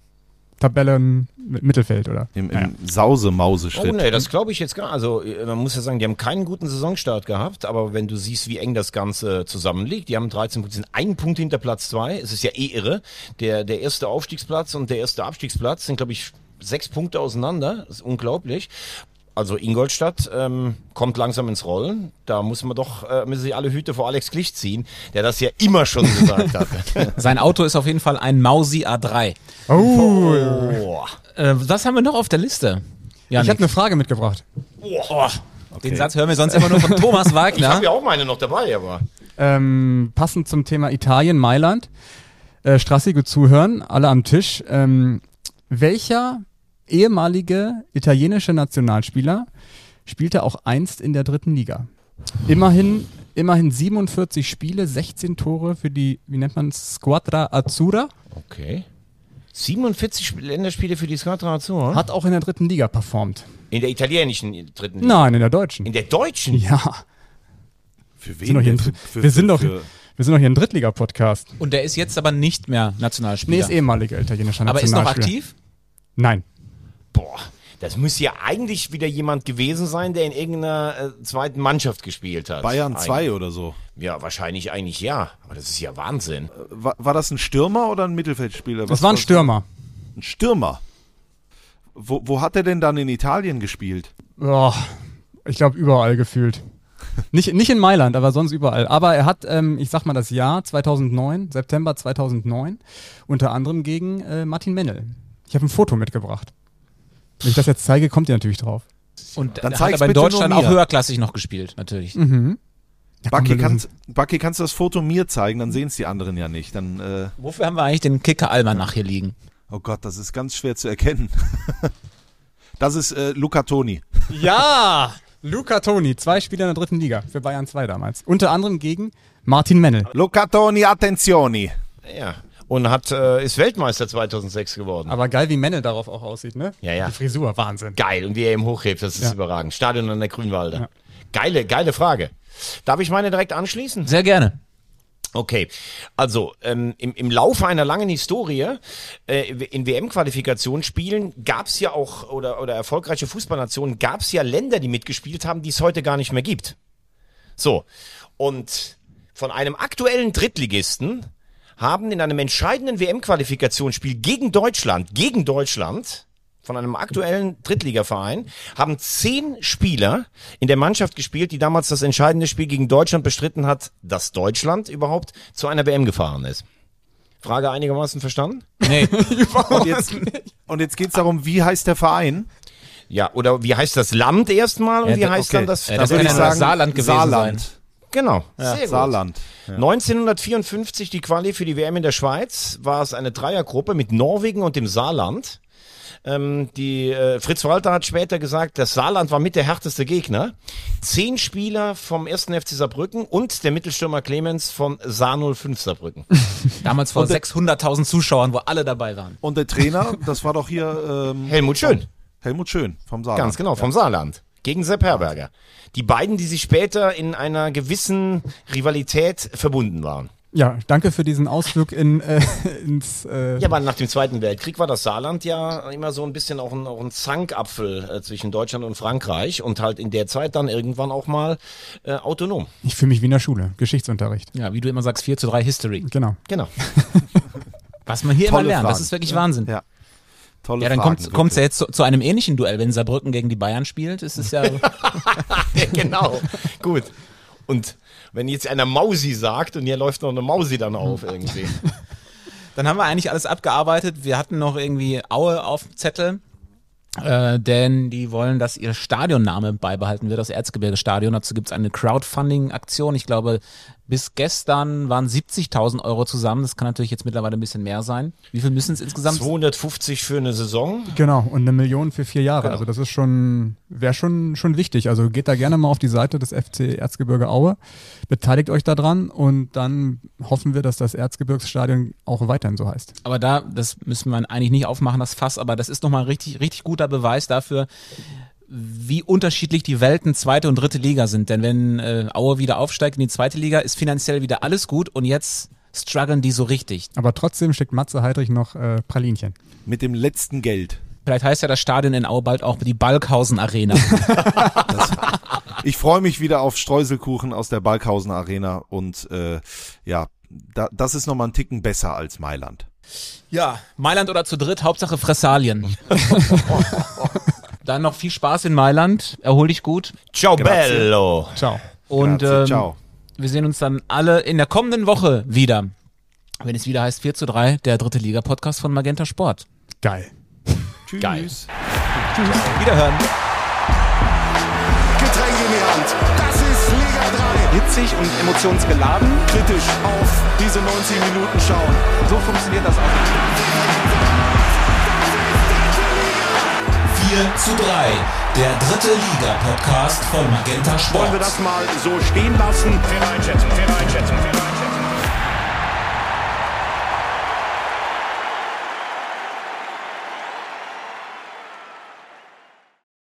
Tabellen Mittelfeld, oder? Im, Naja. im Sause-Mause-Schritt. Oh nee, das glaube ich jetzt gar Also man muss ja sagen, die haben keinen guten Saisonstart gehabt, aber wenn du siehst, wie eng das Ganze zusammenliegt, die haben 13 Punkte, sind ein Punkt hinter Platz zwei. Es ist ja eh irre. Der, der erste Aufstiegsplatz und der erste Abstiegsplatz sind, glaube ich, sechs Punkte auseinander. Das ist unglaublich. Also Ingolstadt ähm, kommt langsam ins Rollen. Da muss man doch, äh, müssen sich alle Hüte vor Alex Klicht ziehen, der das ja immer schon gesagt hat. Sein Auto ist auf jeden Fall ein Mausi A3. Oh, oh. Äh, was haben wir noch auf der Liste? Ja, ich habe eine Frage mitgebracht. oh, Den Satz hören wir sonst immer nur von Thomas Ich Wagner. habe ja auch meine noch dabei, aber. Ähm, passend zum Thema Italien, Mailand. Äh, Strassi, gut zuhören, alle am Tisch. Ähm, welcher ehemalige italienische Nationalspieler spielte auch einst in der dritten Liga? Immerhin, immerhin 47 Spiele, 16 Tore für die, wie nennt man es, Squadra Azzurra. Okay. 47 Sp- Länderspiele für die Squadra Azzurra? Hat auch in der dritten Liga performt. In der italienischen dritten Liga. Nein, in der deutschen. In der deutschen? Ja, Für wir sind doch hier ein, Für- Dritt- für- wir sind doch, für- wir sind doch hier ein Drittliga-Podcast. Und der ist jetzt aber nicht mehr Nee, Nationalspieler. ist ehemaliger italienischer aber ist noch Nationalspieler. aktiv? Nein. Boah, das muss ja eigentlich wieder jemand gewesen sein, der in irgendeiner äh, zweiten Mannschaft gespielt hat. Bayern 2 Eigentlich. oder so. Ja, wahrscheinlich eigentlich ja. Aber das ist ja Wahnsinn. War, war das ein Stürmer oder ein Mittelfeldspieler? Das Was war ein? Stürmer. Ein Stürmer. Wo, wo hat er denn dann in Italien gespielt? Boah, ich glaube überall gefühlt. Nicht, nicht in Mailand, aber sonst überall. Aber er hat, ähm, ich sag mal, das Jahr 2009, September 2009, unter anderem gegen äh, Martin Mennel. Ich habe ein Foto mitgebracht. Wenn ich das jetzt zeige, kommt ihr natürlich drauf. Und Dann er hat aber in Deutschland auch höherklassig noch gespielt, natürlich. Mhm. Ja, Bucky, kannst, Bucky, kannst du das Foto mir zeigen? Dann sehen es die anderen ja nicht. Dann, äh, Wofür haben wir eigentlich den Kicker Almanach hier liegen? oh Gott, das ist ganz schwer zu erkennen. das ist äh, Luca Toni. Ja! Luca Toni, zwei Spieler in der dritten Liga für Bayern 2 damals. Unter anderem gegen Martin Mennel. Luca Toni, attenzioni. Ja. Und hat, äh, ist Weltmeister 2006 geworden. Aber geil, wie Mennel darauf auch aussieht, ne? Ja, ja. Die Frisur, Wahnsinn. Geil. Und wie er ihm hochhebt, das ist Ja. überragend. Stadion an der Grünwalde. Ja. Geile, geile Frage. Darf ich meine direkt anschließen? Sehr gerne. Okay, also ähm, im, im Laufe einer langen Historie äh, in WM-Qualifikationsspielen gab es ja auch, oder, oder erfolgreiche Fußballnationen, gab es ja Länder, die mitgespielt haben, die es heute gar nicht mehr gibt. So, und von einem aktuellen Drittligisten haben in einem entscheidenden WM-Qualifikationsspiel gegen Deutschland, gegen Deutschland, von einem aktuellen Drittligaverein, haben zehn Spieler in der Mannschaft gespielt, die damals das entscheidende Spiel gegen Deutschland bestritten hat, dass Deutschland überhaupt zu einer WM gefahren ist. Frage einigermaßen verstanden? Nee, Und jetzt, und jetzt geht es darum, wie heißt der Verein? Ja, oder wie heißt das Land erstmal und Ja, wie heißt okay. dann das? Ja, Da das würde ich sagen, Saarland gewesen Saarland. sein. Genau. Sehr gut. Saarland. 1954 die Quali für die WM in der Schweiz war es eine Dreiergruppe mit Norwegen und dem Saarland. Ähm, die äh, Fritz Walter hat später gesagt, das Saarland war mit der härteste Gegner. Zehn Spieler vom 1. FC Saarbrücken und der Mittelstürmer Clemens von Saar 05 Saarbrücken. damals vor 600.000 Zuschauern, wo alle dabei waren. Und der Trainer, das war doch hier ähm, Helmut Schön. Helmut Schön vom Saarland. Ganz genau, vom Saarland. Gegen Sepp Herberger. Die beiden, die sich später in einer gewissen Rivalität verbunden waren. Ja, danke für diesen Ausflug in, äh, ins. Äh, Ja, aber nach dem Zweiten Weltkrieg war das Saarland ja immer so ein bisschen auch ein, auch ein Zankapfel äh, zwischen Deutschland und Frankreich und halt in der Zeit dann irgendwann auch mal äh, autonom. Ich fühle mich wie in der Schule. Geschichtsunterricht. Ja, wie du immer sagst, 4 zu 3 History. Genau. Genau. Was man hier immer Tolle lernt, das Fragen. ist wirklich Wahnsinn. Ja. Tolle Ja, dann Fragen, kommt kommt's ja jetzt zu, zu einem ähnlichen Duell, wenn Saarbrücken gegen die Bayern spielt. Ist es ja ja, genau. Gut. Und wenn jetzt einer Mausi sagt und hier läuft noch eine Mausi dann auf irgendwie. Dann haben wir eigentlich alles abgearbeitet. Wir hatten noch irgendwie Aue auf dem Zettel. Äh, denn die wollen, dass ihr Stadionname beibehalten wird, das Erzgebirge-Stadion. Dazu gibt es eine Crowdfunding-Aktion. Ich glaube, bis gestern waren 70.000 Euro zusammen. Das kann natürlich jetzt mittlerweile ein bisschen mehr sein. Wie viel müssen es insgesamt? 250 für eine Saison. Genau, und eine Million für vier Jahre. Genau. Also das ist schon, wäre schon, schon wichtig. Also geht da gerne mal auf die Seite des FC Erzgebirge Aue, beteiligt euch daran und dann hoffen wir, dass das Erzgebirgsstadion auch weiterhin so heißt. Aber da, das müssen wir eigentlich nicht aufmachen, das Fass, aber das ist nochmal ein richtig, richtig guter Beweis dafür, wie unterschiedlich die Welten zweite und dritte Liga sind. Denn wenn äh, Aue wieder aufsteigt in die zweite Liga, ist finanziell wieder alles gut und jetzt strugglen die so richtig. Aber trotzdem schickt Matze Heidrich noch äh, Pralinchen. Mit dem letzten Geld. Vielleicht heißt ja das Stadion in Aue bald auch die Balkhausen Arena. Ich freue mich wieder auf Streuselkuchen aus der Balkhausen Arena und äh, ja, da, das ist nochmal ein Ticken besser als Mailand. ja, Mailand oder zu dritt, Hauptsache Fressalien. Dann noch viel Spaß in Mailand. Erhol dich gut. Ciao, Grazie. bello. Ciao. Und Grazie, ähm, ciao. wir sehen uns dann alle in der kommenden Woche wieder. Wenn es wieder heißt 4 zu 3, der dritte Liga-Podcast von Magenta Sport. Geil. Tschüss. Geil. Wiederhören. Getränke in die Hand. Das ist Liga 3. hitzig und emotionsgeladen. Kritisch auf diese 90 Minuten schauen. So funktioniert das auch. 4 zu 3, der dritte Liga-Podcast von Magenta Sport. Wollen wir das mal so stehen lassen? Fair Einschätzung, faire Einschätzung, faire Einschätzung.